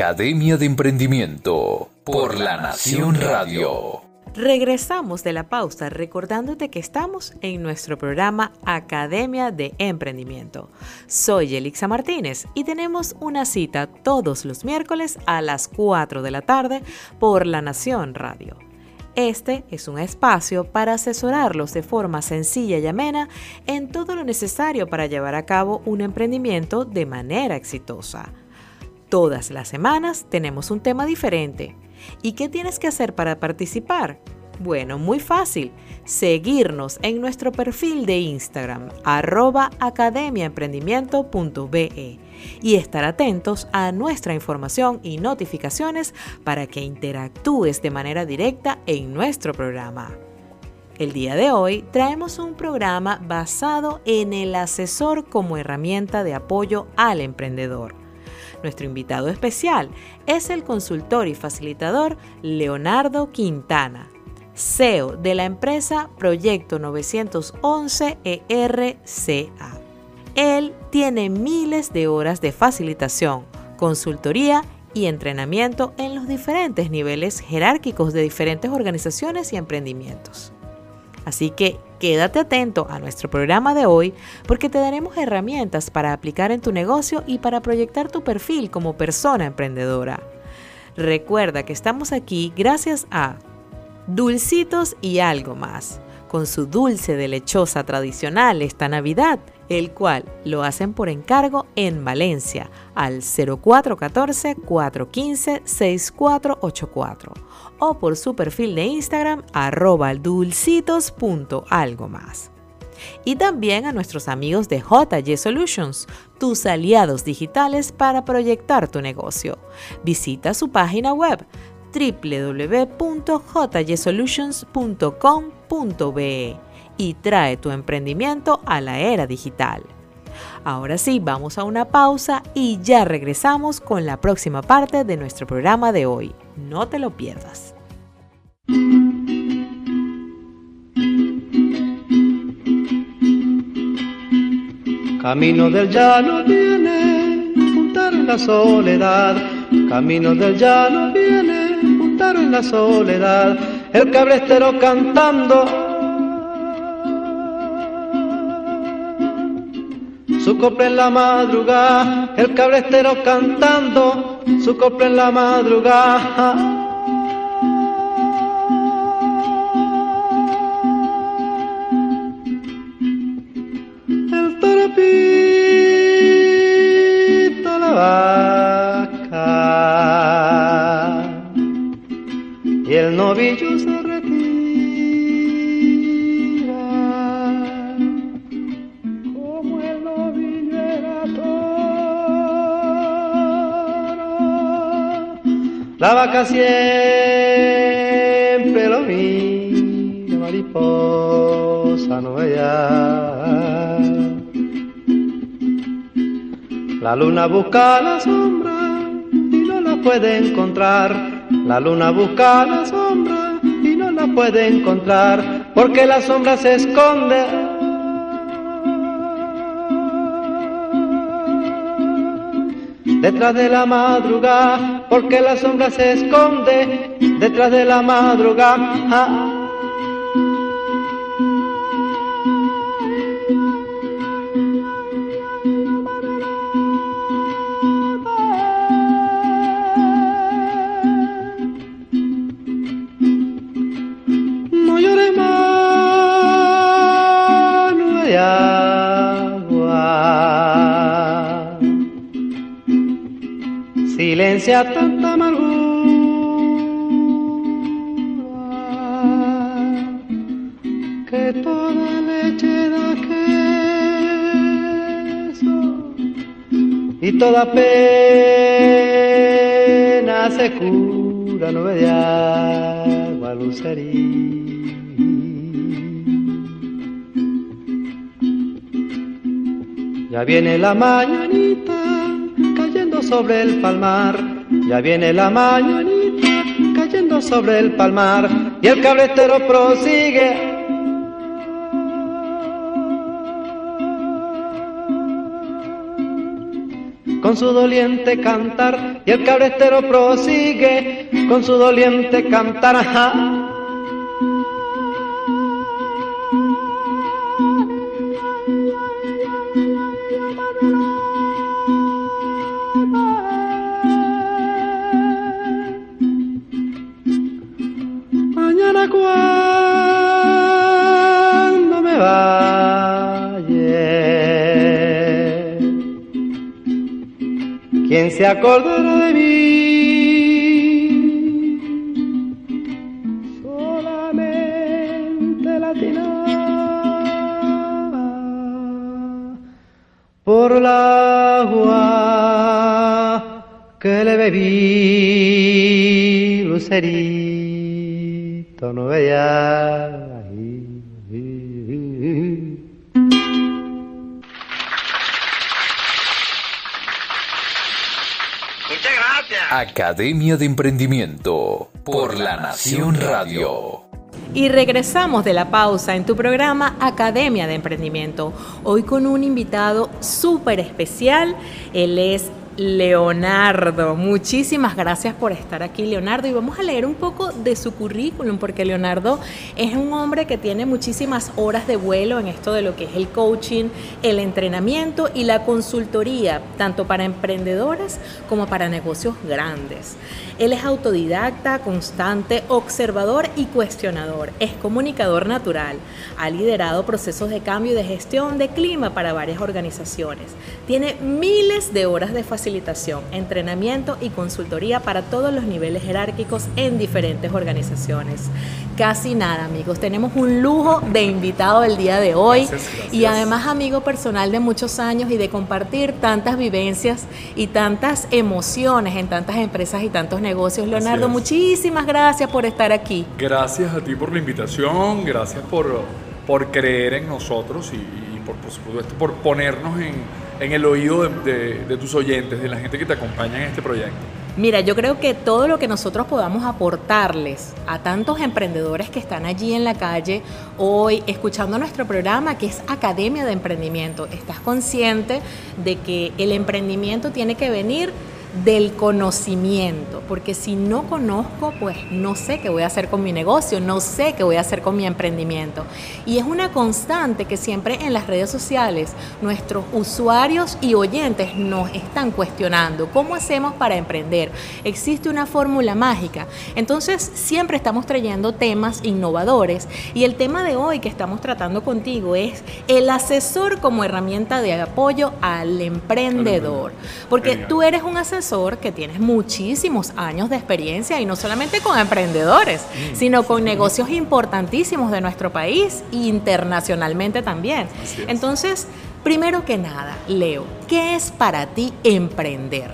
Academia de Emprendimiento por La Nación Radio. Regresamos de la pausa recordándote que estamos en nuestro programa Academia de Emprendimiento. Soy Elixa Martínez y tenemos una cita todos los miércoles a las 4 de la tarde por La Nación Radio. Este es un espacio para asesorarlos de forma sencilla y amena en todo lo necesario para llevar a cabo un emprendimiento de manera exitosa. Todas las semanas tenemos un tema diferente. ¿Y qué tienes que hacer para participar? Bueno, muy fácil. Seguirnos en nuestro perfil de Instagram, arroba academiaemprendimiento.be y estar atentos a nuestra información y notificaciones para que interactúes de manera directa en nuestro programa. El día de hoy traemos un programa basado en el asesor como herramienta de apoyo al emprendedor. Nuestro invitado especial es el consultor y facilitador Leonardo Quintana, CEO de la empresa Proyecto 911 ERCA. Él tiene miles de horas de facilitación, consultoría y entrenamiento en los diferentes niveles jerárquicos de diferentes organizaciones y emprendimientos. Así que quédate atento a nuestro programa de hoy porque te daremos herramientas para aplicar en tu negocio y para proyectar tu perfil como persona emprendedora. Recuerda que estamos aquí gracias a Dulcitos y algo más, con su dulce de lechosa tradicional esta Navidad, el cual lo hacen por encargo en Valencia al 0414-415-6484 o por su perfil de Instagram arroba más. Y también a nuestros amigos de JY Solutions, tus aliados digitales para proyectar tu negocio. Visita su página web www.jsolutions.com.be y trae tu emprendimiento a la era digital. Ahora sí, vamos a una pausa y ya regresamos con la próxima parte de nuestro programa de hoy. No te lo pierdas. Camino del llano viene, juntar en la soledad. Camino del llano viene, juntar en la soledad. El cabrestero cantando. Su copla en la madrugada, el cabrestero cantando, su copla en la madrugada. La vaca siempre lo mira, mariposa no vea. La luna busca la sombra y no la puede encontrar. La luna busca la sombra y no la puede encontrar porque la sombra se esconde. Detrás de la madrugada, porque la sombra se esconde detrás de la madrugada. Tanta amargura que toda leche da queso y toda pena se cura, no de agua, lucería. Ya viene la mañanita cayendo sobre el palmar. Ya viene la mañanita cayendo sobre el palmar. Y el cabretero prosigue. Con su doliente cantar, y el cabretero prosigue con su doliente cantar. ¿Quién Academia de Emprendimiento por La Nación Radio. Y regresamos de la pausa en tu programa Academia de Emprendimiento. Hoy con un invitado súper especial. Él es Leonardo. Muchísimas gracias por estar aquí, Leonardo. Y vamos a leer un poco de su currículum, porque Leonardo es un hombre que tiene muchísimas horas de vuelo en esto de lo que es el coaching, el entrenamiento y la consultoría, tanto para emprendedores como para negocios grandes. Él es autodidacta, constante, observador y cuestionador. Es comunicador natural. Ha liderado procesos de cambio y de gestión de clima para varias organizaciones. Tiene miles de horas de facilitación, entrenamiento y consultoría para todos los niveles jerárquicos en diferentes organizaciones. Casi nada, amigos. Tenemos un lujo de invitado el día de hoy Gracias, gracias. y además amigo personal de muchos años y de compartir tantas vivencias y tantas emociones en tantas empresas y tantos negocios. Leonardo, muchísimas gracias por estar aquí. Gracias a ti por la invitación, gracias por, por creer en nosotros y, y por, por supuesto por ponernos en, en el oído de, tus oyentes, de la gente que te acompaña en este proyecto. Mira, yo creo que todo lo que nosotros podamos aportarles a tantos emprendedores que están allí en la calle hoy escuchando nuestro programa que es Academia de Emprendimiento, estás consciente de que el emprendimiento tiene que venir del conocimiento, porque si no conozco, pues no sé qué voy a hacer con mi negocio, no sé qué voy a hacer con mi emprendimiento. Y es una constante que siempre en las redes sociales nuestros usuarios y oyentes nos están cuestionando, ¿cómo hacemos para emprender? ¿Existe una fórmula mágica? Entonces siempre estamos trayendo temas innovadores y el tema de hoy que estamos tratando contigo es el asesor como herramienta de apoyo al emprendedor. Porque tú eres un asesor que tienes muchísimos años de experiencia y no solamente con emprendedores, Mm, sino con negocios importantísimos de nuestro país e internacionalmente también. Entonces, primero que nada, Leo, ¿qué es para ti emprender?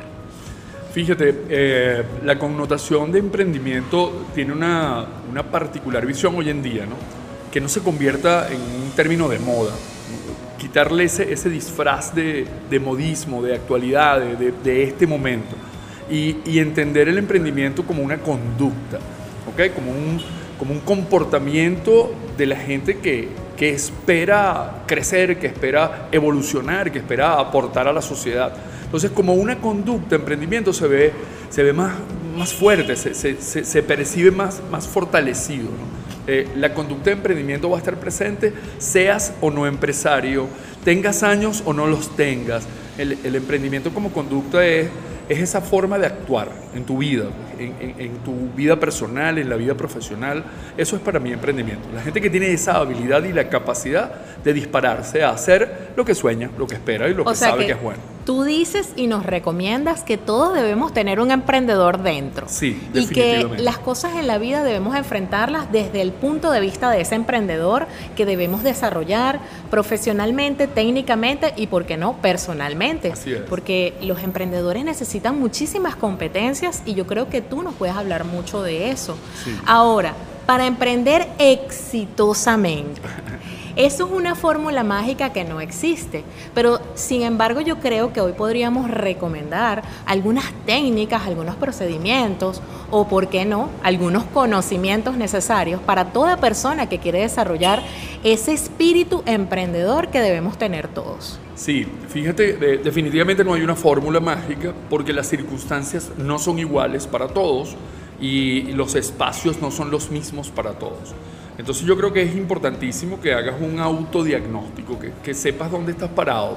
Fíjate, eh, la connotación de emprendimiento tiene una, una particular visión hoy en día, ¿no? Que no se convierta en un término de moda. Quitarle ese, ese disfraz de, de modismo, de actualidad, de, de- este momento. Y, entender el emprendimiento como una conducta, ¿ok? Como un, como un comportamiento de la gente que, que espera crecer, que espera evolucionar, que espera aportar a la sociedad. Entonces, como una conducta, emprendimiento se ve, se ve más, más fuerte, se, se- percibe más, más fortalecido. Eh, la conducta de emprendimiento va a estar presente, seas o no empresario, tengas años o no los tengas. El, el emprendimiento como conducta es, es esa forma de actuar en tu vida, en, en- en tu vida personal, en la vida profesional. Eso es para mí emprendimiento. La gente que tiene esa habilidad y la capacidad de dispararse a hacer lo que sueña, lo que espera y lo O que sabe que que es bueno. Tú dices y nos recomiendas que todos debemos tener un emprendedor dentro. Sí, Y que las cosas en la vida debemos enfrentarlas desde el punto de vista de ese emprendedor que debemos desarrollar profesionalmente, técnicamente y, ¿por qué no, personalmente? Así es. Porque los emprendedores necesitan muchísimas competencias y yo creo que tú nos puedes hablar mucho de eso. Sí. Ahora, para emprender exitosamente. [laughs] Eso es una fórmula mágica que no existe, pero sin embargo yo creo que hoy podríamos recomendar algunas técnicas, algunos procedimientos o, por qué no, algunos conocimientos necesarios para toda persona que quiere desarrollar ese espíritu emprendedor que debemos tener todos. Sí, fíjate, de- definitivamente no hay una fórmula mágica porque las circunstancias no son iguales para todos y los espacios no son los mismos para todos. Entonces yo creo que es importantísimo que hagas un autodiagnóstico, que, que sepas dónde estás parado.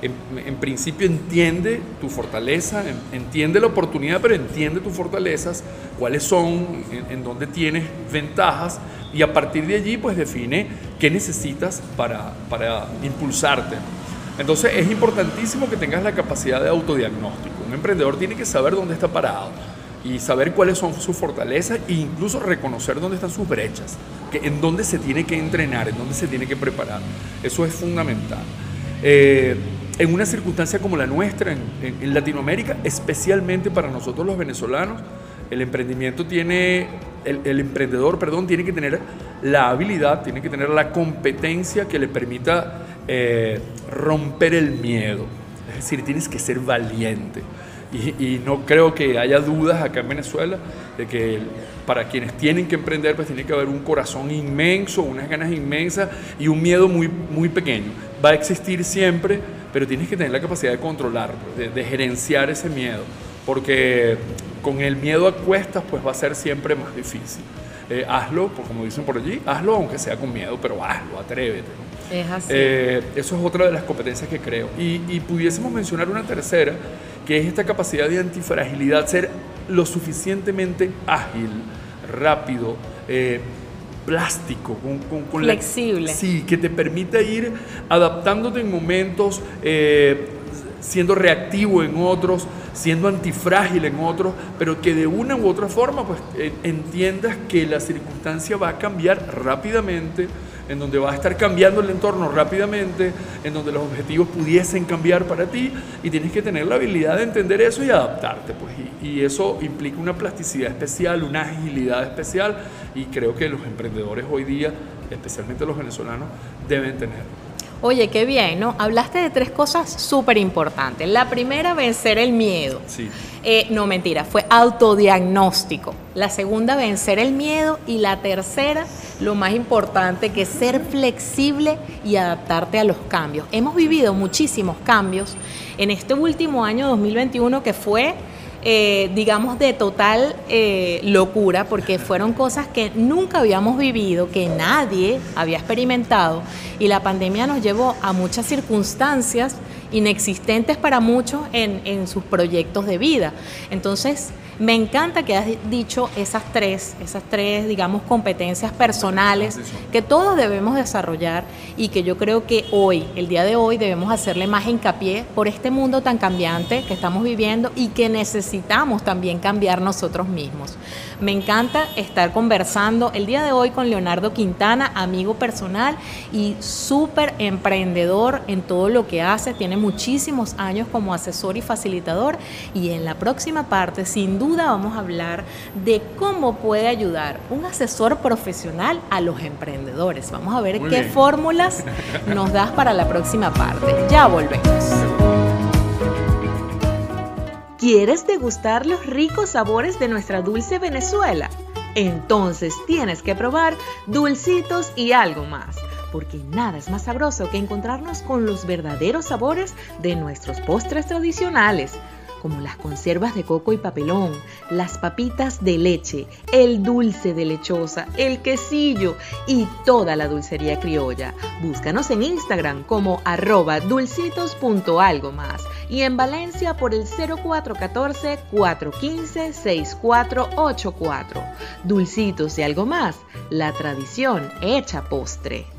En, en principio entiende tu fortaleza, en- entiende la oportunidad, pero entiende tus fortalezas, cuáles son, en, en dónde tienes ventajas y a partir de allí pues define qué necesitas para, para impulsarte. Entonces es importantísimo que tengas la capacidad de autodiagnóstico. Un emprendedor tiene que saber dónde está parado y saber cuáles son sus fortalezas e incluso reconocer dónde están sus brechas, que, en dónde se tiene que entrenar, en dónde se tiene que preparar. Eso es fundamental. Eh, en una circunstancia como la nuestra, en, en- Latinoamérica, especialmente para nosotros los venezolanos, el emprendimiento tiene, el, el emprendedor, perdón, tiene que tener la habilidad, tiene que tener la competencia que le permita eh, romper el miedo. Es decir, tienes que ser valiente. Y, y no creo que haya dudas acá en Venezuela de que para quienes tienen que emprender, pues tiene que haber un corazón inmenso, unas ganas inmensas y un miedo muy, muy pequeño. Va a existir siempre, pero tienes que tener la capacidad de controlarlo, de, de gerenciar ese miedo, porque con el miedo a cuestas, pues va a ser siempre más difícil. Eh, hazlo, pues, como dicen por allí, hazlo aunque sea con miedo, pero hazlo, atrévete. ¿no? Es así. Eh, eso es otra de las competencias que creo. Y, y pudiésemos mencionar una tercera, que es esta capacidad de antifragilidad, ser lo suficientemente ágil, rápido, eh, plástico, con, con- con la- Flexible. sí, que te permita ir adaptándote en momentos, eh, siendo reactivo en otros, siendo antifrágil en otros, pero que de una u otra forma pues eh, entiendas que la circunstancia va a cambiar rápidamente, en donde va a estar cambiando el entorno rápidamente, en donde los objetivos pudiesen cambiar para ti y tienes que tener la habilidad de entender eso y adaptarte. Pues, y, y eso implica una plasticidad especial, una agilidad especial y creo que los emprendedores hoy día, especialmente los venezolanos, deben tener. Oye, qué bien, ¿no? Hablaste de tres cosas súper importantes. La primera, vencer el miedo. Sí. Eh, no, mentira, fue autodiagnóstico. La segunda, vencer el miedo. Y la tercera, lo más importante, que es ser flexible y adaptarte a los cambios. Hemos vivido muchísimos cambios en este último año 2021 que fue... eh, digamos, de total eh, locura, porque fueron cosas que nunca habíamos vivido, que nadie había experimentado, y la pandemia nos llevó a muchas circunstancias inexistentes para muchos en, en sus proyectos de vida. Entonces, Me encanta que has dicho esas tres, esas tres, digamos, competencias personales que todos debemos desarrollar y que yo creo que hoy, el día de hoy, debemos hacerle más hincapié por este mundo tan cambiante que estamos viviendo y que necesitamos también cambiar nosotros mismos. Me encanta estar conversando el día de hoy con Leonardo Quintana, amigo personal y súper emprendedor en todo lo que hace. Tiene muchísimos años como asesor y facilitador y en la próxima parte, sin duda, vamos a hablar de cómo puede ayudar un asesor profesional a los emprendedores. Vamos a ver Muy qué bien. fórmulas nos das para la próxima parte. Ya volvemos. ¿Quieres degustar los ricos sabores de nuestra dulce Venezuela? Entonces tienes que probar dulcitos y algo más, porque nada es más sabroso que encontrarnos con los verdaderos sabores de nuestros postres tradicionales, como las conservas de coco y papelón, las papitas de leche, el dulce de lechosa, el quesillo y toda la dulcería criolla. Búscanos en Instagram como arroba dulcitos.algo más y en Valencia por el 0414-415-6484. Dulcitos y algo más, la tradición hecha postre.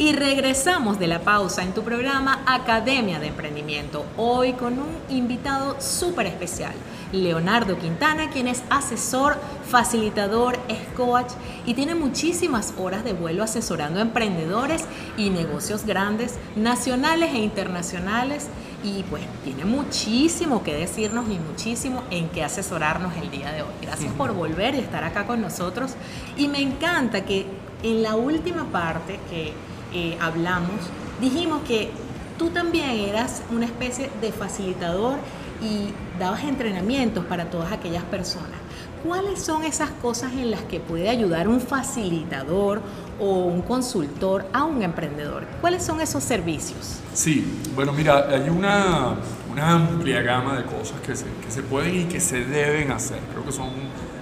Y regresamos de la pausa en tu programa Academia de Emprendimiento, hoy con un invitado súper especial, Leonardo Quintana, quien es asesor, facilitador, es coach y tiene muchísimas horas de vuelo asesorando a emprendedores y negocios grandes, nacionales e internacionales. Y pues tiene muchísimo que decirnos y muchísimo en qué asesorarnos el día de hoy. Gracias por volver y estar acá con nosotros. Y me encanta que en la última parte que eh, hablamos, dijimos que tú también eras una especie de facilitador y dabas entrenamientos para todas aquellas personas. ¿Cuáles son esas cosas en las que puede ayudar un facilitador o un consultor a un emprendedor? ¿Cuáles son esos servicios? Sí, bueno, mira, hay una, una amplia gama de cosas que se, que se pueden y que se deben hacer. Creo que son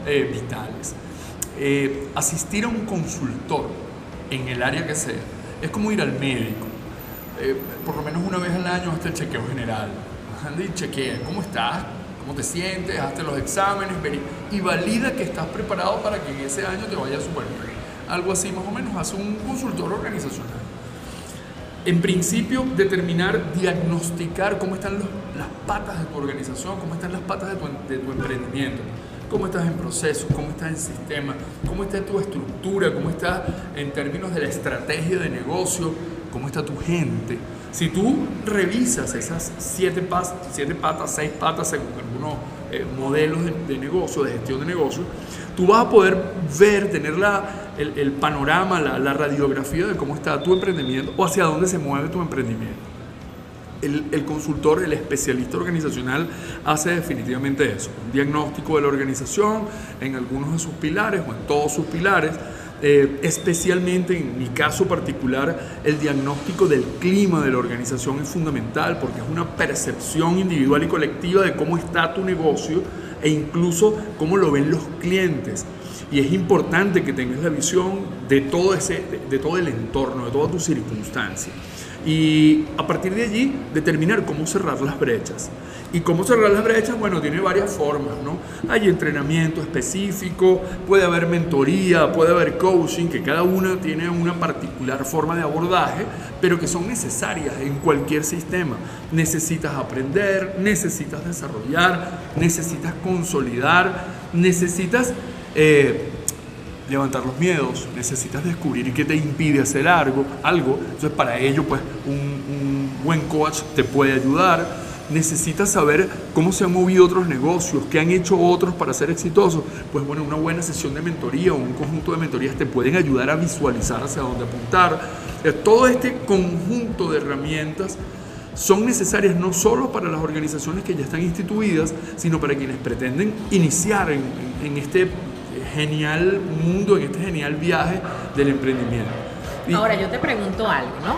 eh, vitales. Eh, asistir a un consultor en el área que sea es como ir al médico. Eh, por lo menos una vez al año hasta el chequeo general. Anda y chequea cómo estás, cómo te sientes, hazte los exámenes y valida que estás preparado para que en ese año te vaya súper bien. Algo así más o menos hace un consultor organizacional en principio, determinar, diagnosticar cómo están las patas de tu organización, cómo están las patas de tu emprendimiento, cómo estás en proceso, cómo estás en sistema, cómo está tu estructura, cómo está en términos de la estrategia de negocio, cómo está tu gente. Si tú revisas esas siete, pas- siete patas, seis patas, según algunos eh, modelos de, negocio, de gestión de negocio, tú vas a poder ver, tener la, el, panorama, la radiografía de cómo está tu emprendimiento o hacia dónde se mueve tu emprendimiento. El, el consultor, el especialista organizacional hace definitivamente eso, un diagnóstico de la organización en algunos de sus pilares o en todos sus pilares, eh, especialmente en mi caso particular, el diagnóstico del clima de la organización es fundamental porque es una percepción individual y colectiva de cómo está tu negocio e incluso cómo lo ven los clientes. Y es importante que tengas la visión de todo, ese, de, de todo el entorno, de toda tu circunstancia. Y a partir de allí, determinar cómo cerrar las brechas. ¿Y cómo cerrar las brechas? Bueno, tiene varias formas, ¿no? Hay entrenamiento específico, puede haber mentoría, puede haber coaching, que cada una tiene una particular forma de abordaje, pero que son necesarias en cualquier sistema. Necesitas aprender, necesitas desarrollar, necesitas consolidar, necesitas... eh, levantar los miedos, necesitas descubrir qué te impide hacer algo, algo. Entonces para ello pues un, un buen coach te puede ayudar. Necesitas saber cómo se han movido otros negocios, qué han hecho otros para ser exitosos. Pues bueno, una buena sesión de mentoría o un conjunto de mentorías te pueden ayudar a visualizar hacia dónde apuntar. Eh, Todo este conjunto de herramientas son necesarias no solo para las organizaciones que ya están instituidas, sino para quienes pretenden iniciar en, en- este genial mundo, en este genial viaje del emprendimiento. Ahora yo te pregunto algo, ¿no?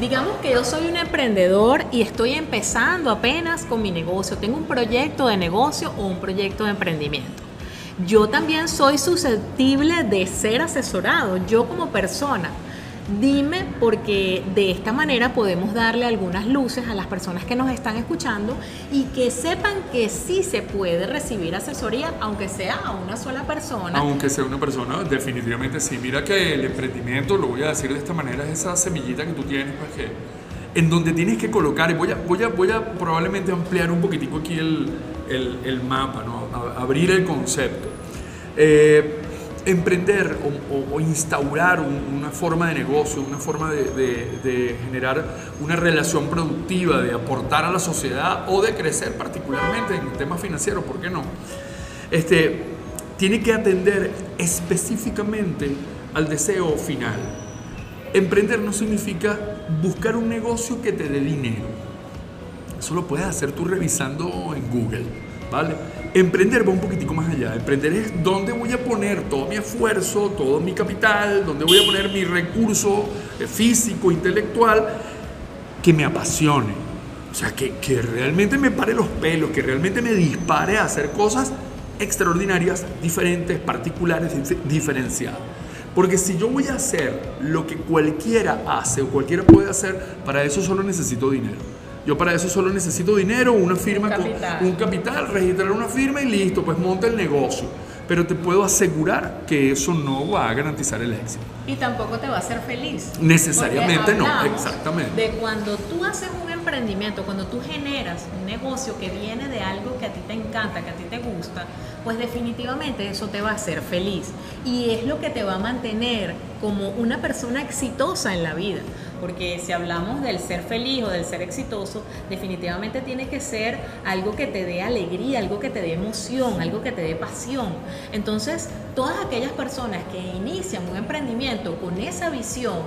Digamos que yo soy un emprendedor y estoy empezando apenas con mi negocio. Tengo un proyecto de negocio o un proyecto de emprendimiento. Yo también soy susceptible de ser asesorado, yo como persona. Dime porque de esta manera podemos darle algunas luces a las personas que nos están escuchando y que sepan que sí se puede recibir asesoría, aunque sea a una sola persona. Aunque sea una persona, definitivamente sí. Mira que el emprendimiento, lo voy a decir de esta manera, es esa semillita que tú tienes, pues que en donde tienes que colocar, voy a, voy a, voy a probablemente ampliar un poquitico aquí el, el- mapa, ¿no? Abrir el concepto. Eh, emprender o, instaurar un- una forma de negocio, una forma de, de- generar una relación productiva, de aportar a la sociedad o de crecer particularmente en el tema financiero, ¿por qué no? Este, tiene que atender específicamente al deseo final. Emprender no significa buscar un negocio que te dé dinero. Eso lo puedes hacer tú revisando en Google, ¿vale? Emprender va un poquitico más allá. Emprender es dónde voy a poner todo mi esfuerzo, todo mi capital, dónde voy a poner mi recurso eh, físico, intelectual, que me apasione. O sea, que, que realmente me pare los pelos, que realmente me dispare a hacer cosas extraordinarias, diferentes, particulares, dif- diferenciadas. Porque si yo voy a hacer lo que cualquiera hace o cualquiera puede hacer, para eso solo necesito dinero. Yo para eso solo necesito dinero, una firma, Un con- capital. un capital, registrar una firma y listo, pues monta el negocio. Pero te puedo asegurar que eso no va a garantizar el éxito. Y tampoco te va a hacer feliz. Necesariamente no, exactamente. De cuando tú haces un emprendimiento, cuando tú generas un negocio que viene de algo que a ti te encanta, que a ti te gusta, pues definitivamente eso te va a hacer feliz. Y es lo que te va a mantener como una persona exitosa en la vida. Porque si hablamos del ser feliz o del ser exitoso, definitivamente tiene que ser algo que te dé alegría, algo que te dé emoción, algo que te dé pasión. Entonces, todas aquellas personas que inician un emprendimiento con esa visión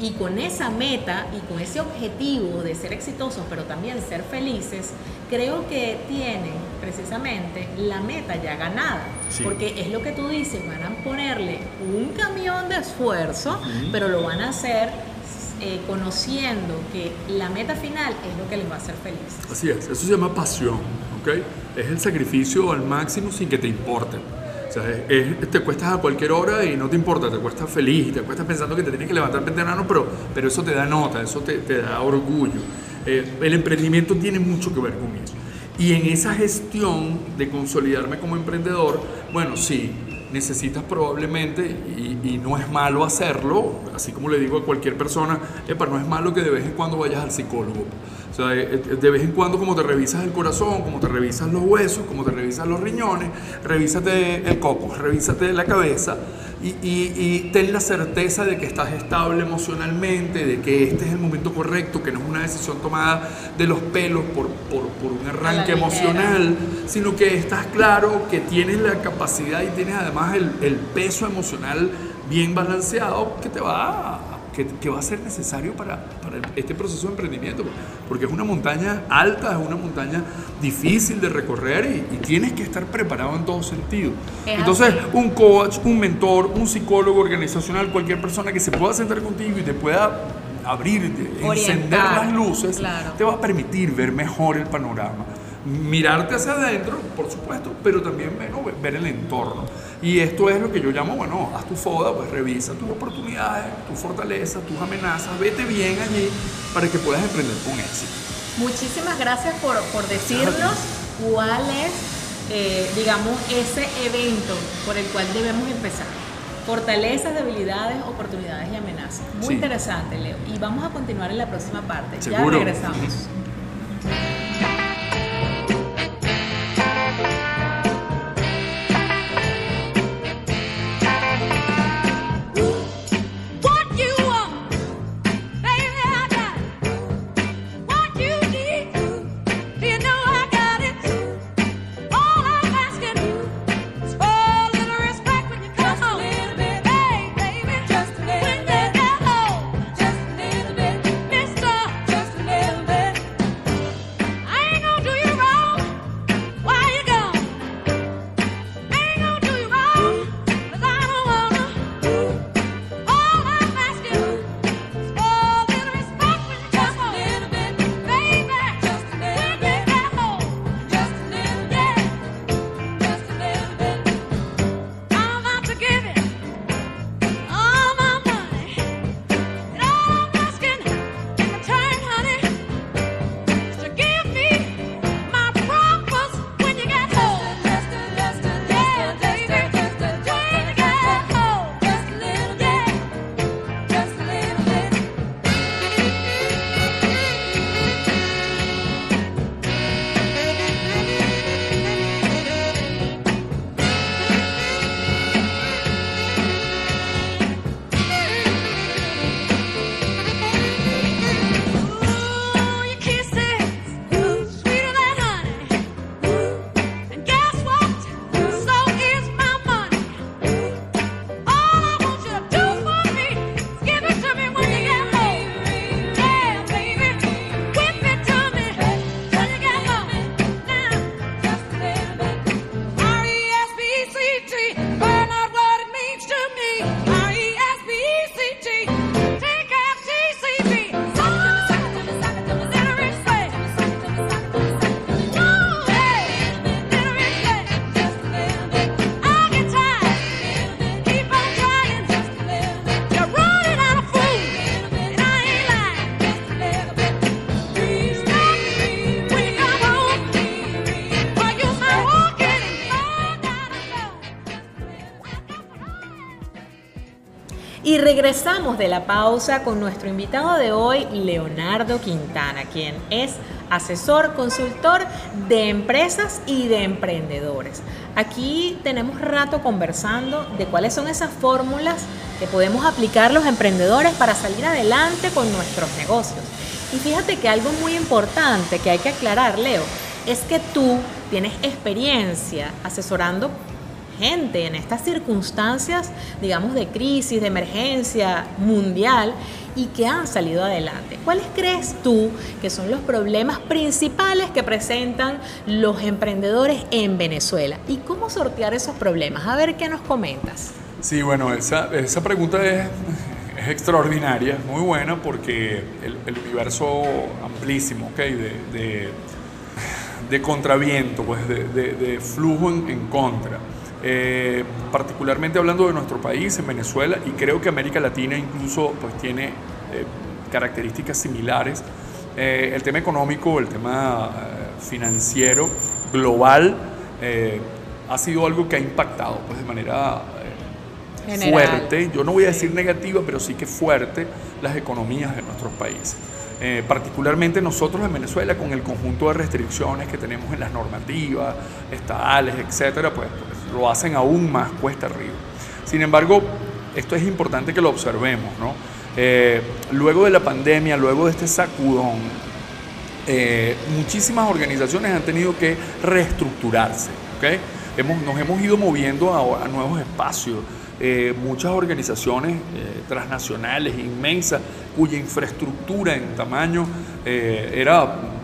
y con esa meta y con ese objetivo de ser exitosos, pero también ser felices, creo que tienen precisamente la meta ya ganada. Sí. Porque es lo que tú dices, van a ponerle un camión de esfuerzo, pero lo van a hacer eh, conociendo que la meta final es lo que les va a hacer felices. Así es, eso se llama pasión, ¿ok? Es el sacrificio al máximo sin que te importe. O sea, te cuestas a cualquier hora y no te importa, te cuestas feliz, te cuestas pensando que te tienes que levantar temprano, pero, pero eso te da nota, eso te, te da orgullo. Eh, el emprendimiento tiene mucho que ver con eso. Y en esa gestión de consolidarme como emprendedor, bueno, sí, necesitas probablemente, y, y no es malo hacerlo, así como le digo a cualquier persona, epa, no es malo que de vez en cuando vayas al psicólogo. O sea, eh, eh, de vez en cuando como te revisas el corazón, como te revisas los huesos, como te revisas los riñones, revísate el coco, revísate la cabeza y, y- y ten la certeza de que estás estable emocionalmente, de que este es el momento correcto, que no es una decisión tomada de los pelos por, por- por un arranque emocional, sino que estás claro que tienes la capacidad y tienes además el, el peso emocional bien balanceado que te va a, que, que va a ser necesario para, para este proceso de emprendimiento, porque es una montaña alta, es una montaña difícil de recorrer y, y tienes que estar preparado en todo sentido. Es Entonces, así. un coach, un mentor, un psicólogo organizacional, cualquier persona que se pueda sentar contigo y te pueda abrir, encender las luces, claro. te va a permitir ver mejor el panorama. Mirarte hacia adentro, por supuesto, pero también bueno, ver el entorno. Y esto es lo que yo llamo, bueno, haz tu foda, pues revisa tus oportunidades, tus fortalezas, tus amenazas, vete bien allí para que puedas emprender con éxito. Muchísimas gracias por, por decirnos cuál es, eh, digamos, ese evento por el cual debemos empezar. Fortalezas, debilidades, oportunidades y amenazas. Muy Sí. interesante, Leo. Y vamos a continuar en la próxima parte. Seguro. Ya regresamos. Regresamos de la pausa con nuestro invitado de hoy, Leonardo Quintana, quien es asesor, consultor de empresas y de emprendedores. Aquí tenemos rato conversando de cuáles son esas fórmulas que podemos aplicar los emprendedores para salir adelante con nuestros negocios. Y fíjate que algo muy importante que hay que aclarar, Leo, es que tú tienes experiencia asesorando gente en estas circunstancias, digamos, de crisis, de emergencia mundial y que han salido adelante. ¿Cuáles crees tú que son los problemas principales que presentan los emprendedores en Venezuela? ¿Y cómo sortear esos problemas? A ver qué nos comentas. Sí, bueno, esa, esa pregunta es, es extraordinaria, muy buena porque el, universo amplísimo, ¿ok? De, de, contraviento, pues de, de- flujo en contra. Eh, particularmente hablando de nuestro país, en Venezuela, y creo que América Latina incluso pues tiene eh, características similares. Eh, el tema económico, el tema eh, financiero, global, eh, ha sido algo que ha impactado pues, de manera eh, General. fuerte, yo no voy a decir negativa, pero sí que fuerte, las economías de nuestros países. Eh, particularmente nosotros en Venezuela, con el conjunto de restricciones que tenemos en las normativas, estatales, etcétera, pues, pues, lo hacen aún más cuesta arriba. Sin embargo, esto es importante que lo observemos, ¿no? Eh, luego de la pandemia, luego de este sacudón, eh, muchísimas organizaciones han tenido que reestructurarse. Hemos, nos hemos ido moviendo a, nuevos espacios. Eh, muchas organizaciones transnacionales inmensas cuya infraestructura en tamaño era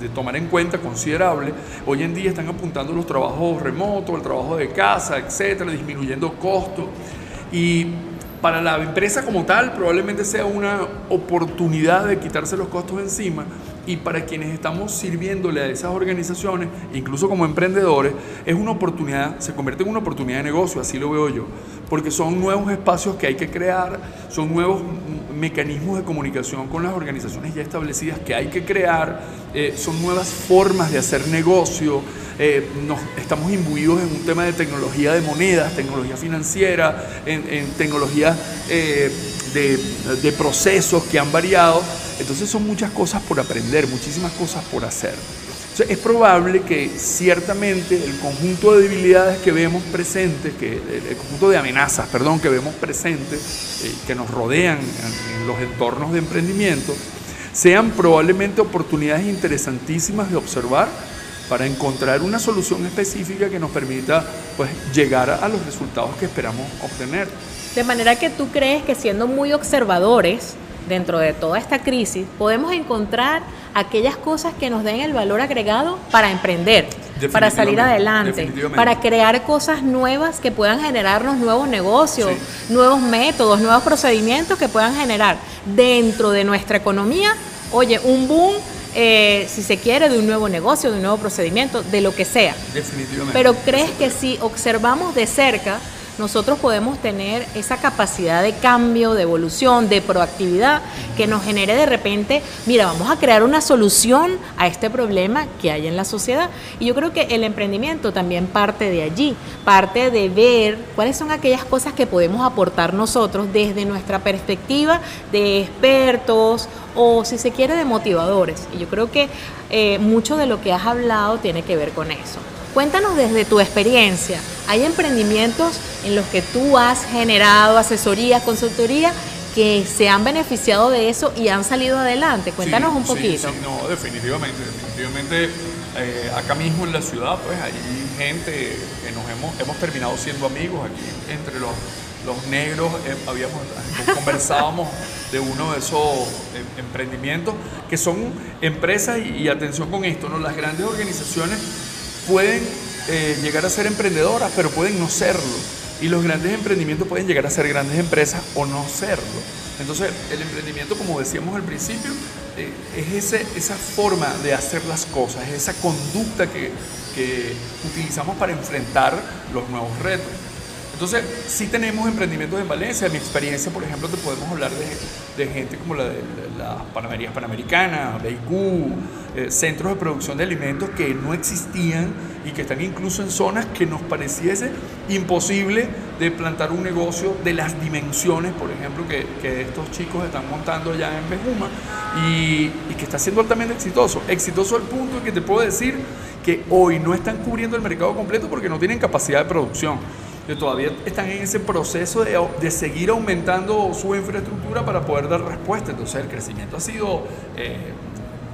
de tomar en cuenta considerable, hoy en día están apuntando los trabajos remotos, el trabajo de casa, etcétera, disminuyendo costos. Y para la empresa como tal probablemente sea una oportunidad de quitarse los costos encima y para quienes estamos sirviéndole a esas organizaciones, incluso como emprendedores, es una oportunidad, se convierte en una oportunidad de negocio, así lo veo yo, porque son nuevos espacios que hay que crear, son nuevos mecanismos de comunicación con las organizaciones ya establecidas que hay que crear, eh, son nuevas formas de hacer negocio, eh, nos, estamos imbuidos en un tema de tecnología de monedas, tecnología financiera, en, en tecnología eh, de, de procesos que han variado. Entonces son muchas cosas por aprender, muchísimas cosas por hacer. Entonces, es probable que ciertamente el conjunto de debilidades que vemos presentes, que, el, conjunto de amenazas, perdón, que vemos presentes, eh, que nos rodean en, en los entornos de emprendimiento, sean probablemente oportunidades interesantísimas de observar para encontrar una solución específica que nos permita pues, llegar a los resultados que esperamos obtener. De manera que tú crees que siendo muy observadores dentro de toda esta crisis, podemos encontrar aquellas cosas que nos den el valor agregado para emprender, para salir adelante, para crear cosas nuevas que puedan generarnos nuevos negocios, Sí. nuevos métodos, nuevos procedimientos que puedan generar dentro de nuestra economía, oye, un boom, eh, si se quiere, de un nuevo negocio, de un nuevo procedimiento, de lo que sea. Definitivamente. Pero crees que si observamos de cerca, nosotros podemos tener esa capacidad de cambio, de evolución, de proactividad, que nos genere de repente, mira, vamos a crear una solución a este problema que hay en la sociedad. Y yo creo que el emprendimiento también parte de allí, parte de ver cuáles son aquellas cosas que podemos aportar nosotros desde nuestra perspectiva de expertos o si se quiere de motivadores. Y yo creo que eh, mucho de lo que has hablado tiene que ver con eso. Cuéntanos desde tu experiencia, ¿hay emprendimientos en los que tú has generado asesorías, consultoría que se han beneficiado de eso y han salido adelante? Cuéntanos Sí, un poquito. sí, no, definitivamente, definitivamente eh, acá mismo en la ciudad, pues hay gente que nos hemos, hemos terminado siendo amigos aquí entre los, los negros, eh, habíamos, [laughs] conversábamos de uno de esos eh, emprendimientos que son empresas y, y atención con esto, ¿no? las grandes organizaciones pueden eh, llegar a ser emprendedoras, pero pueden no serlo. Y los grandes emprendimientos pueden llegar a ser grandes empresas o no serlo. Entonces, el emprendimiento, como decíamos al principio, eh, es esa forma de hacer las cosas, es esa conducta que utilizamos para enfrentar los nuevos retos. Entonces, sí tenemos emprendimientos en Valencia. En mi experiencia, por ejemplo, te podemos hablar de, gente como la de las Panamerías Panamericanas, Beigú, eh, centros de producción de alimentos que no existían y que están incluso en zonas que nos pareciese imposible de plantar un negocio de las dimensiones, por ejemplo, que, estos chicos están montando allá en Bejuma y, que está siendo altamente exitoso. Exitoso al punto que te puedo decir que hoy no están cubriendo el mercado completo porque no tienen capacidad de producción que todavía están en ese proceso de, de, seguir aumentando su infraestructura para poder dar respuesta. Entonces el crecimiento ha sido eh,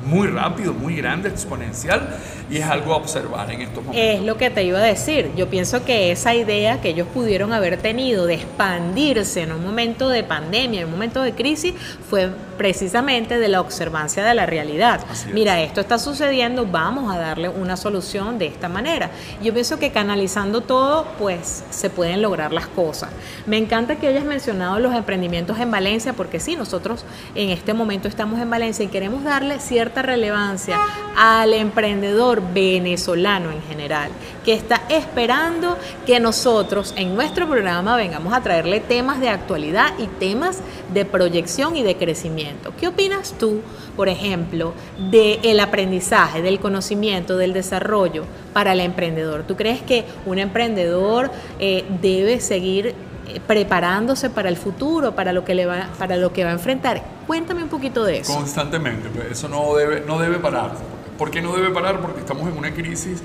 muy rápido, muy grande, exponencial y es algo a observar en estos momentos. Es lo que te iba a decir. Yo pienso que esa idea que ellos pudieron haber tenido de expandirse en un momento de pandemia, en un momento de crisis, fue precisamente de la observancia de la realidad. Mira, esto está sucediendo, vamos a darle una solución de esta manera. Yo pienso que canalizando todo, pues se pueden lograr las cosas. Me encanta que hayas mencionado los emprendimientos en Valencia, porque sí, nosotros en este momento estamos en Valencia y queremos darle cierta relevancia al emprendedor venezolano en general, que está esperando que nosotros en nuestro programa vengamos a traerle temas de actualidad y temas de proyección y de crecimiento. ¿Qué opinas tú, por ejemplo, del aprendizaje, del conocimiento, del desarrollo para el emprendedor? ¿Tú crees que un emprendedor eh, debe seguir eh, preparándose para el futuro, para lo que le va, para lo que va a enfrentar? Cuéntame un poquito de eso. Constantemente, pues, eso no debe, no debe parar. ¿Por qué no debe parar? Porque estamos en una crisis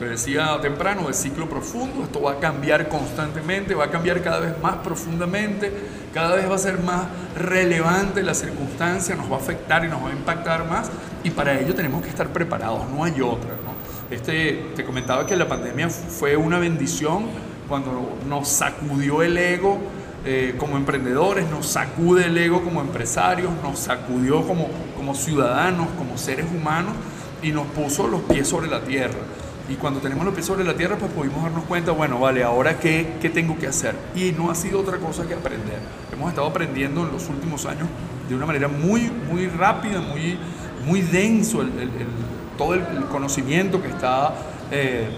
te decía temprano, de ciclo profundo. Esto va a cambiar constantemente, va a cambiar cada vez más profundamente, cada vez va a ser más relevante la circunstancia, nos va a afectar y nos va a impactar más. Y para ello tenemos que estar preparados, no hay otra. ¿no? Este, te comentaba que la pandemia fue una bendición cuando nos sacudió el ego. Eh, como emprendedores, nos sacude el ego como empresarios, nos sacudió como, como ciudadanos, como seres humanos y nos puso los pies sobre la tierra. Y cuando tenemos los pies sobre la tierra, pues pudimos darnos cuenta, bueno, vale, ahora qué, qué tengo que hacer. Y no ha sido otra cosa que aprender. Hemos estado aprendiendo en los últimos años de una manera muy, muy rápida, muy, muy denso todo el conocimiento que está eh,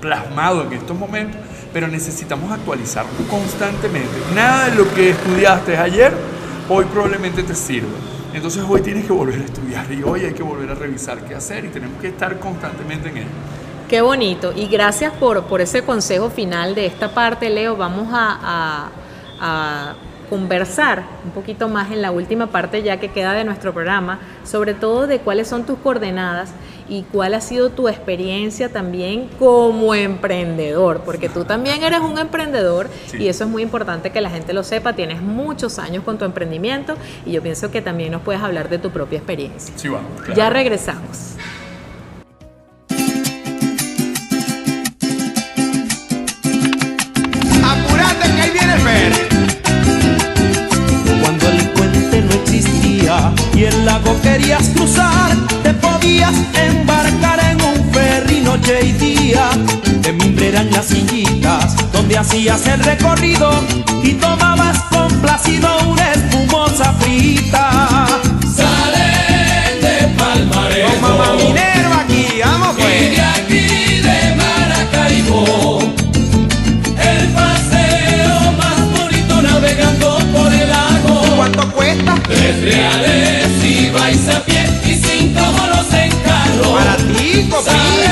plasmado en estos momentos, pero necesitamos actualizarlo constantemente. Nada de lo que estudiaste ayer, hoy probablemente te sirve. Entonces hoy tienes que volver a estudiar y hoy hay que volver a revisar qué hacer y tenemos que estar constantemente en ello. Qué bonito. Y gracias por, por ese consejo final de esta parte, Leo. Vamos a, a, a, conversar un poquito más en la última parte ya que queda de nuestro programa, sobre todo de cuáles son tus coordenadas y cuál ha sido tu experiencia también como emprendedor, porque tú también eres un emprendedor sí. y eso es muy importante que la gente lo sepa. Tienes muchos años con tu emprendimiento y yo pienso que también nos puedes hablar de tu propia experiencia. Sí, vamos. Claro. Ya regresamos. Cruzar, te podías embarcar en un ferry noche y día. De mimbre eran las sillitas donde hacías el recorrido y tomabas complacido una espumosa frita. copinha.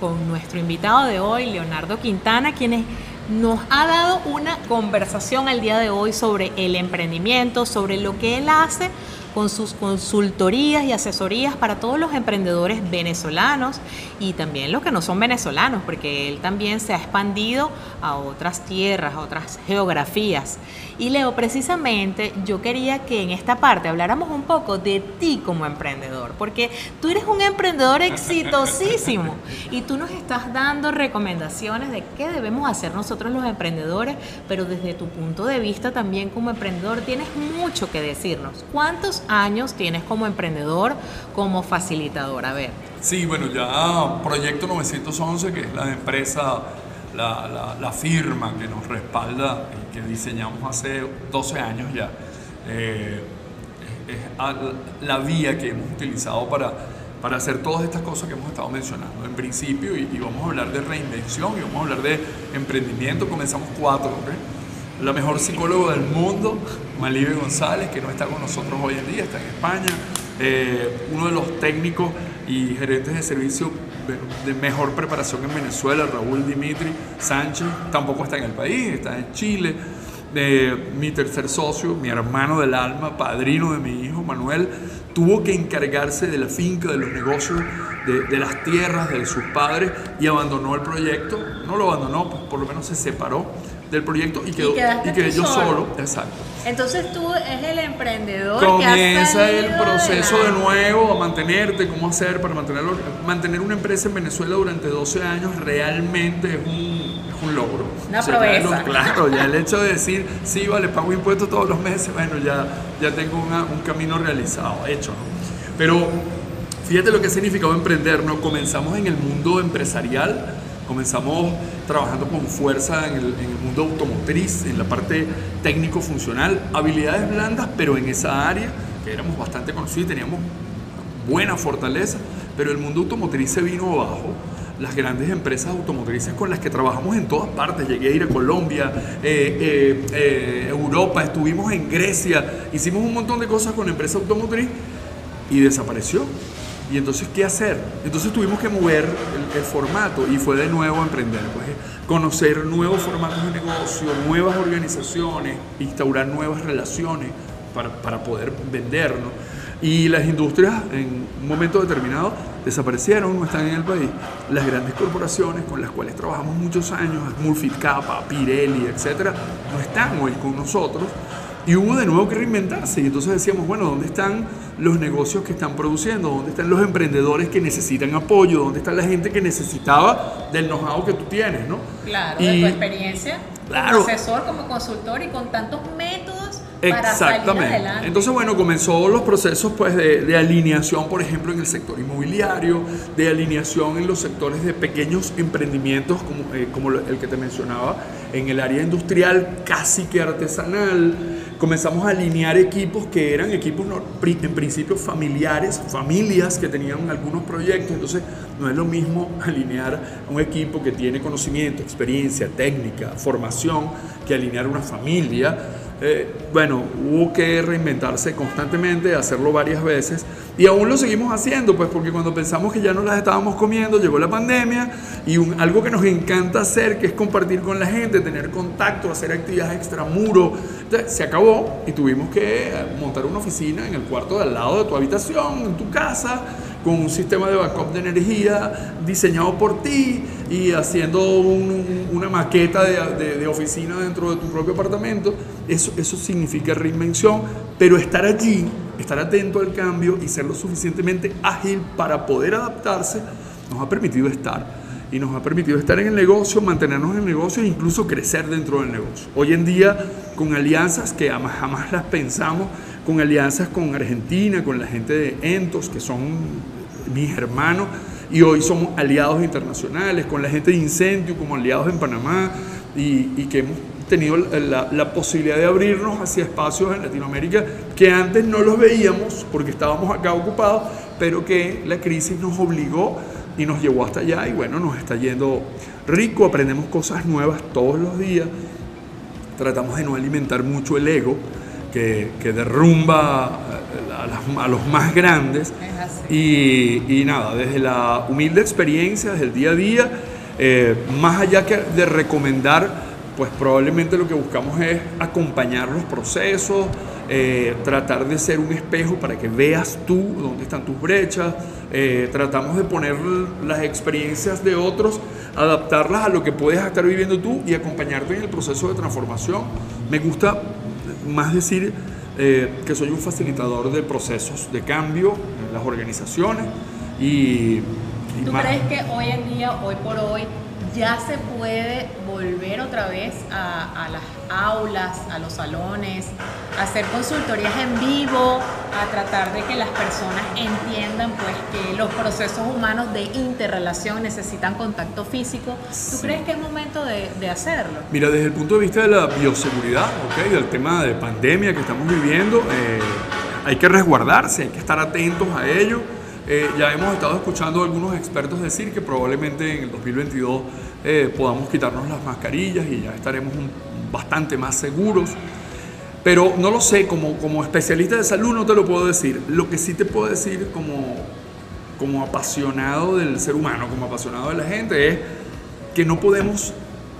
Con nuestro invitado de hoy, Leonardo Quintana, quien nos ha dado una conversación el día de hoy sobre el emprendimiento, sobre lo que él hace con sus consultorías y asesorías para todos los emprendedores venezolanos y también los que no son venezolanos, porque él también se ha expandido a otras tierras, a otras geografías. Y Leo, precisamente yo quería que en esta parte habláramos un poco de ti como emprendedor, porque tú eres un emprendedor exitosísimo [laughs] y tú nos estás dando recomendaciones de qué debemos hacer nosotros los emprendedores, pero desde tu punto de vista también como emprendedor tienes mucho que decirnos. ¿Cuántos años tienes como emprendedor, como facilitador? A ver. Sí, bueno, ya Proyecto 911, que es la empresa, la, la- la firma que nos respalda y que diseñamos hace 12 años ya, eh, es, la vía que hemos utilizado para, para hacer todas estas cosas que hemos estado mencionando. En principio, y, y vamos a hablar de reinvención y vamos a hablar de emprendimiento, comenzamos cuatro, ¿ok? La mejor psicóloga del mundo, Malibe González, que no está con nosotros hoy en día, está en España. Eh, uno de los técnicos y gerentes de servicio de, mejor preparación en Venezuela, Raúl Dimitri Sánchez, tampoco está en el país, está en Chile. Eh, mi tercer socio, mi hermano del alma, padrino de mi hijo, Manuel, tuvo que encargarse de la finca, de los negocios, de, de las tierras de sus padres y abandonó el proyecto. No lo abandonó, pues por lo menos se separó del proyecto y quedó quedaste y quedé yo solo. solo. Exacto. Entonces tú es el emprendedor Comienza el proceso de nuevo a mantenerte, cómo hacer para mantenerlo. Mantener una empresa en Venezuela durante 12 años realmente es un, es un logro. Una ya proeza. lo- claro, ya el hecho de decir, sí, vale, pago impuestos todos los meses, bueno, ya, ya tengo una- un camino realizado, hecho. Pero fíjate lo que ha significado emprender, ¿no? Comenzamos en el mundo empresarial, comenzamos trabajando con fuerza en el, mundo automotriz, en la parte técnico-funcional, habilidades blandas, pero en esa área que éramos bastante conocidos, teníamos buena fortaleza, pero el mundo automotriz se vino abajo. Las grandes empresas automotrices con las que trabajamos en todas partes, llegué a ir a Colombia, eh, eh, eh, Europa, estuvimos en Grecia, hicimos un montón de cosas con la empresa automotriz y desapareció. Y entonces, ¿qué hacer? Entonces tuvimos que mover el, el formato y fue de nuevo emprender, pues conocer nuevos formatos de negocio, nuevas organizaciones, instaurar nuevas relaciones para, para poder vender, ¿no? Y las industrias en un momento determinado desaparecieron, no están en el país. Las grandes corporaciones con las cuales trabajamos muchos años, Smurfit Kappa, Pirelli, etcétera, no están hoy con nosotros. Y hubo de nuevo que reinventarse. Y entonces decíamos, bueno, ¿dónde están los negocios que están produciendo? ¿Dónde están los emprendedores que necesitan apoyo? ¿Dónde está la gente que necesitaba del know-how que tú tienes, no? Claro, Y- de tu experiencia Claro. como asesor, como consultor y con tantos métodos para salir Exactamente. adelante. Entonces, bueno, comenzó los procesos pues, de, de alineación, por ejemplo, en el sector inmobiliario, de alineación en los sectores de pequeños emprendimientos, como, eh, como el que te mencionaba, en el área industrial casi que artesanal. Comenzamos a alinear equipos que eran equipos en principio familiares, familias que tenían algunos proyectos. Entonces, no es lo mismo [laughs] alinear un equipo que tiene conocimiento, experiencia, técnica, formación, que alinear una familia. Eh, bueno, hubo que reinventarse constantemente, hacerlo varias veces y aún lo seguimos haciendo, pues porque cuando pensamos que ya no las estábamos comiendo, llegó la pandemia y algo que nos encanta hacer, que es compartir con la gente, tener contacto, hacer actividades extramuro, se acabó y tuvimos que eh, montar una oficina en el cuarto de al lado de tu habitación, en tu casa, con un sistema de backup de energía diseñado por ti y haciendo un- un- una maqueta de, de- de oficina dentro de tu propio apartamento. Eso, eso significa reinvención, pero estar allí, estar atento al cambio y ser lo suficientemente ágil para poder adaptarse, nos ha permitido estar. Y nos ha permitido estar en el negocio, mantenernos en el negocio e incluso crecer dentro del negocio. Hoy en día, con alianzas que jamás, las pensamos, con alianzas con Argentina, con la gente de Entos, que son mis hermanos, y hoy somos aliados internacionales, con la gente de Incendio como aliados en Panamá y, y que hemos tenido la posibilidad de abrirnos hacia espacios en Latinoamérica que antes no los veíamos porque estábamos acá ocupados, pero que la crisis nos obligó y nos llevó hasta allá y bueno, nos está yendo rico, aprendemos cosas nuevas todos los días, tratamos de no alimentar mucho el ego que, que derrumba a, las- a los más grandes. Y, y nada, desde la humilde experiencia, desde el día a día, eh, más allá que de recomendar, pues probablemente lo que buscamos es acompañar los procesos, eh, tratar de ser un espejo para que veas tú dónde están tus brechas, eh, tratamos de poner las experiencias de otros, adaptarlas a lo que puedes estar viviendo tú y acompañarte en el proceso de transformación. Me gusta más decir eh, que soy un facilitador de procesos de cambio en las organizaciones y, y ¿Tú más- crees que hoy en día, hoy por hoy, ya se puede volver otra vez a, a las aulas, a los salones, a hacer consultorías en vivo, a tratar de que las personas entiendan pues que los procesos humanos de interrelación necesitan contacto físico? ¿Tú Sí. crees que es momento de, de hacerlo? Mira, desde el punto de vista de la bioseguridad, ¿ok? del tema de pandemia que estamos viviendo, eh, hay que resguardarse, hay que estar atentos a ello. Eh, ya hemos estado escuchando a algunos expertos decir que probablemente en el 2022 eh, podamos quitarnos las mascarillas y ya estaremos un- bastante más seguros. Pero no lo sé, como, como especialista de salud no te lo puedo decir. Lo que sí te puedo decir como, como apasionado del ser humano, como apasionado de la gente, es que no podemos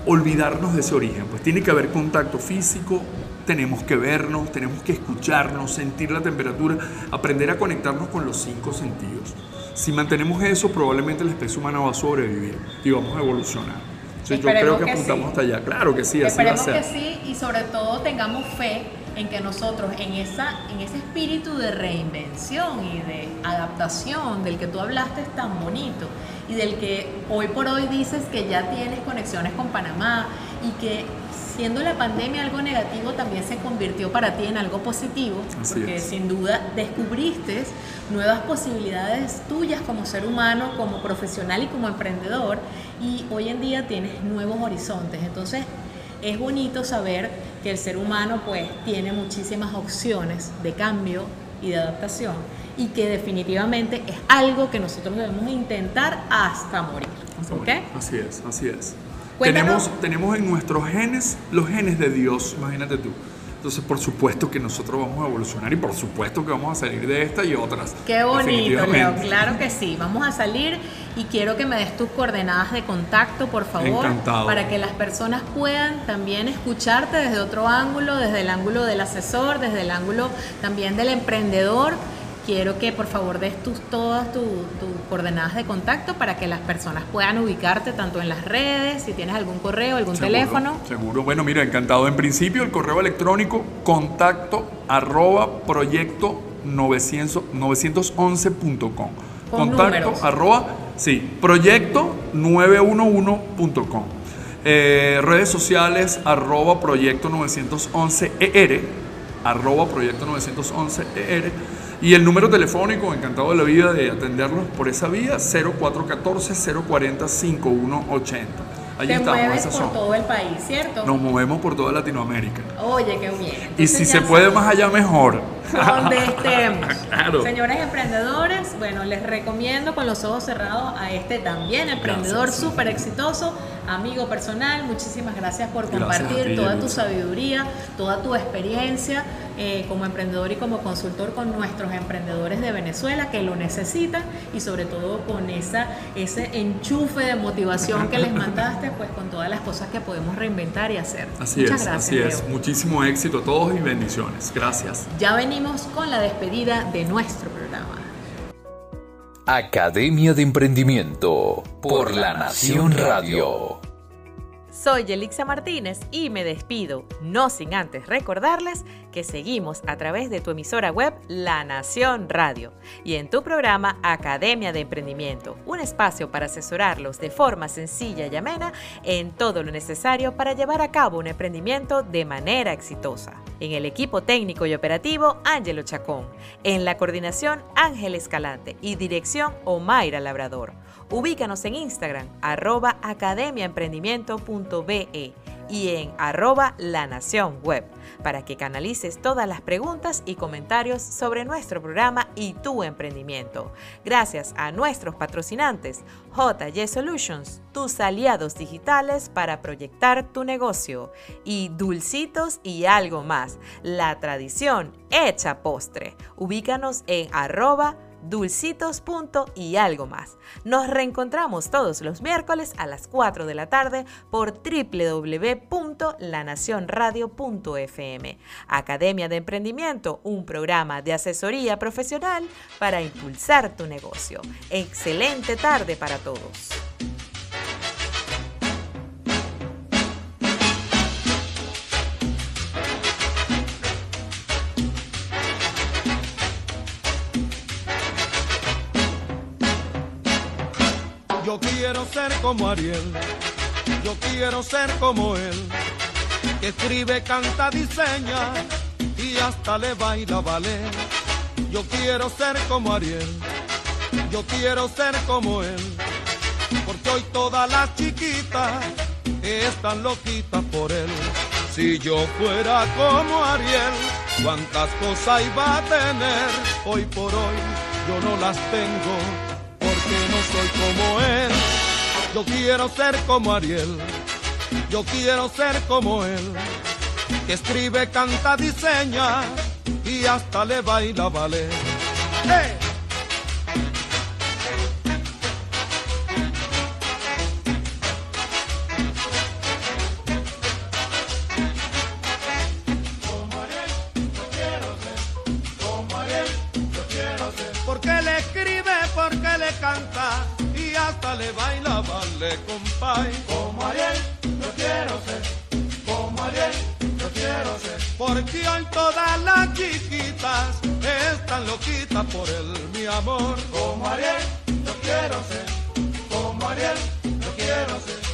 olvidarnos de ese origen. Pues tiene que haber contacto físico, tenemos que vernos, tenemos que escucharnos, sentir la temperatura, aprender a conectarnos con los cinco sentidos. Si mantenemos eso, probablemente la especie humana va a sobrevivir y vamos a evolucionar. Entonces, yo Esperemos creo que, que apuntamos sí. hasta allá. Claro que sí, así va a Esperemos ser. que sí y sobre todo tengamos fe en que nosotros en, esa, en ese espíritu de reinvención y de adaptación del que tú hablaste es tan bonito y del que hoy por hoy dices que ya tienes conexiones con Panamá y que siendo la pandemia algo negativo también se convirtió para ti en algo positivo Así porque es. sin duda descubriste nuevas posibilidades tuyas como ser humano, como profesional y como emprendedor y hoy en día tienes nuevos horizontes. Entonces es bonito saber que el ser humano pues tiene muchísimas opciones de cambio y de adaptación y que definitivamente es algo que nosotros debemos intentar hasta morir. ¿ok? Así es, así es. Cuéntanos. Tenemos, tenemos en nuestros genes los genes de Dios, imagínate tú. Entonces, por supuesto que nosotros vamos a evolucionar y por supuesto que vamos a salir de esta y otras. Qué bonito, Leo. Claro que sí. Vamos a salir y quiero que me des tus coordenadas de contacto, por favor, Encantado. para que las personas puedan también escucharte desde otro ángulo, desde el ángulo del asesor, desde el ángulo también del emprendedor. Quiero que por favor des tus, todas tus coordenadas de contacto para que las personas puedan ubicarte tanto en las redes, si tienes algún correo, algún Seguro, teléfono. Seguro. Bueno, mira, encantado. En principio, el correo electrónico contacto arroba proyecto 900 911.com. Con Contacto números. arroba, sí, proyecto 911.com. Eh, redes sociales arroba proyecto 911 ER, arroba proyecto 911 ER. Y el número telefónico, encantado de la vida de atenderlos por esa vía, 0414-040-5180. Allí Te estamos, mueves por son. todo el país, ¿cierto? Nos movemos por toda Latinoamérica. Oye, qué bien. Y Entonces si ya se puede más allá, mejor. [laughs] donde estemos. [laughs] Claro. Señores emprendedores, bueno, les recomiendo con los ojos cerrados a este también emprendedor Gracias. súper exitoso, amigo personal. Muchísimas gracias por Gracias compartir ti, toda tu sabiduría, toda tu experiencia eh, como emprendedor y como consultor con nuestros emprendedores de Venezuela que lo necesitan y sobre todo con esa, ese enchufe de motivación que les mandaste, pues con todas las cosas que podemos reinventar y hacer. Así Muchas es, gracias. así es. Muchísimo éxito a todos y bendiciones. Gracias. Ya venimos con la despedida de nuestro programa. Academia de Emprendimiento por La Nación Radio. Soy Yelixa Martínez y me despido, no sin antes recordarles que seguimos a través de tu emisora web La Nación Radio y en tu programa Academia de Emprendimiento, un espacio para asesorarlos de forma sencilla y amena en todo lo necesario para llevar a cabo un emprendimiento de manera exitosa. En el equipo técnico y operativo, Ángelo Chacón. En la coordinación, Ángel Escalante y dirección, Omaira Labrador. Ubícanos en Instagram, arroba academiaemprendimiento.be y en arroba la nación web para que canalices todas las preguntas y comentarios sobre nuestro programa y tu emprendimiento. Gracias a nuestros patrocinantes JY Solutions, tus aliados digitales para proyectar tu negocio y Dulcitos y algo más, la tradición hecha postre. Ubícanos en arroba dulcitos. y algo más. Nos reencontramos todos los miércoles a las 4 de la tarde por www.lanacionradio.fm. Academia de Emprendimiento, un programa de asesoría profesional para impulsar tu negocio. Excelente tarde para todos. Quiero ser como Ariel, yo quiero ser como él, que escribe, canta, diseña y hasta le baila ballet. Yo quiero ser como Ariel, yo quiero ser como él, porque hoy todas las chiquitas están loquitas por él. Si yo fuera como Ariel, cuántas cosas iba a tener, hoy por hoy yo no las tengo porque no soy como él. Yo quiero ser como Ariel, yo quiero ser como él, que escribe, canta, diseña y hasta le baila ballet. ¡Eh! Vale, compay. Como Ariel, yo quiero ser. Como Ariel, yo quiero ser. Porque hoy todas las chiquitas están loquitas por él, mi amor. Como Ariel, yo quiero ser. Como Ariel, yo quiero ser.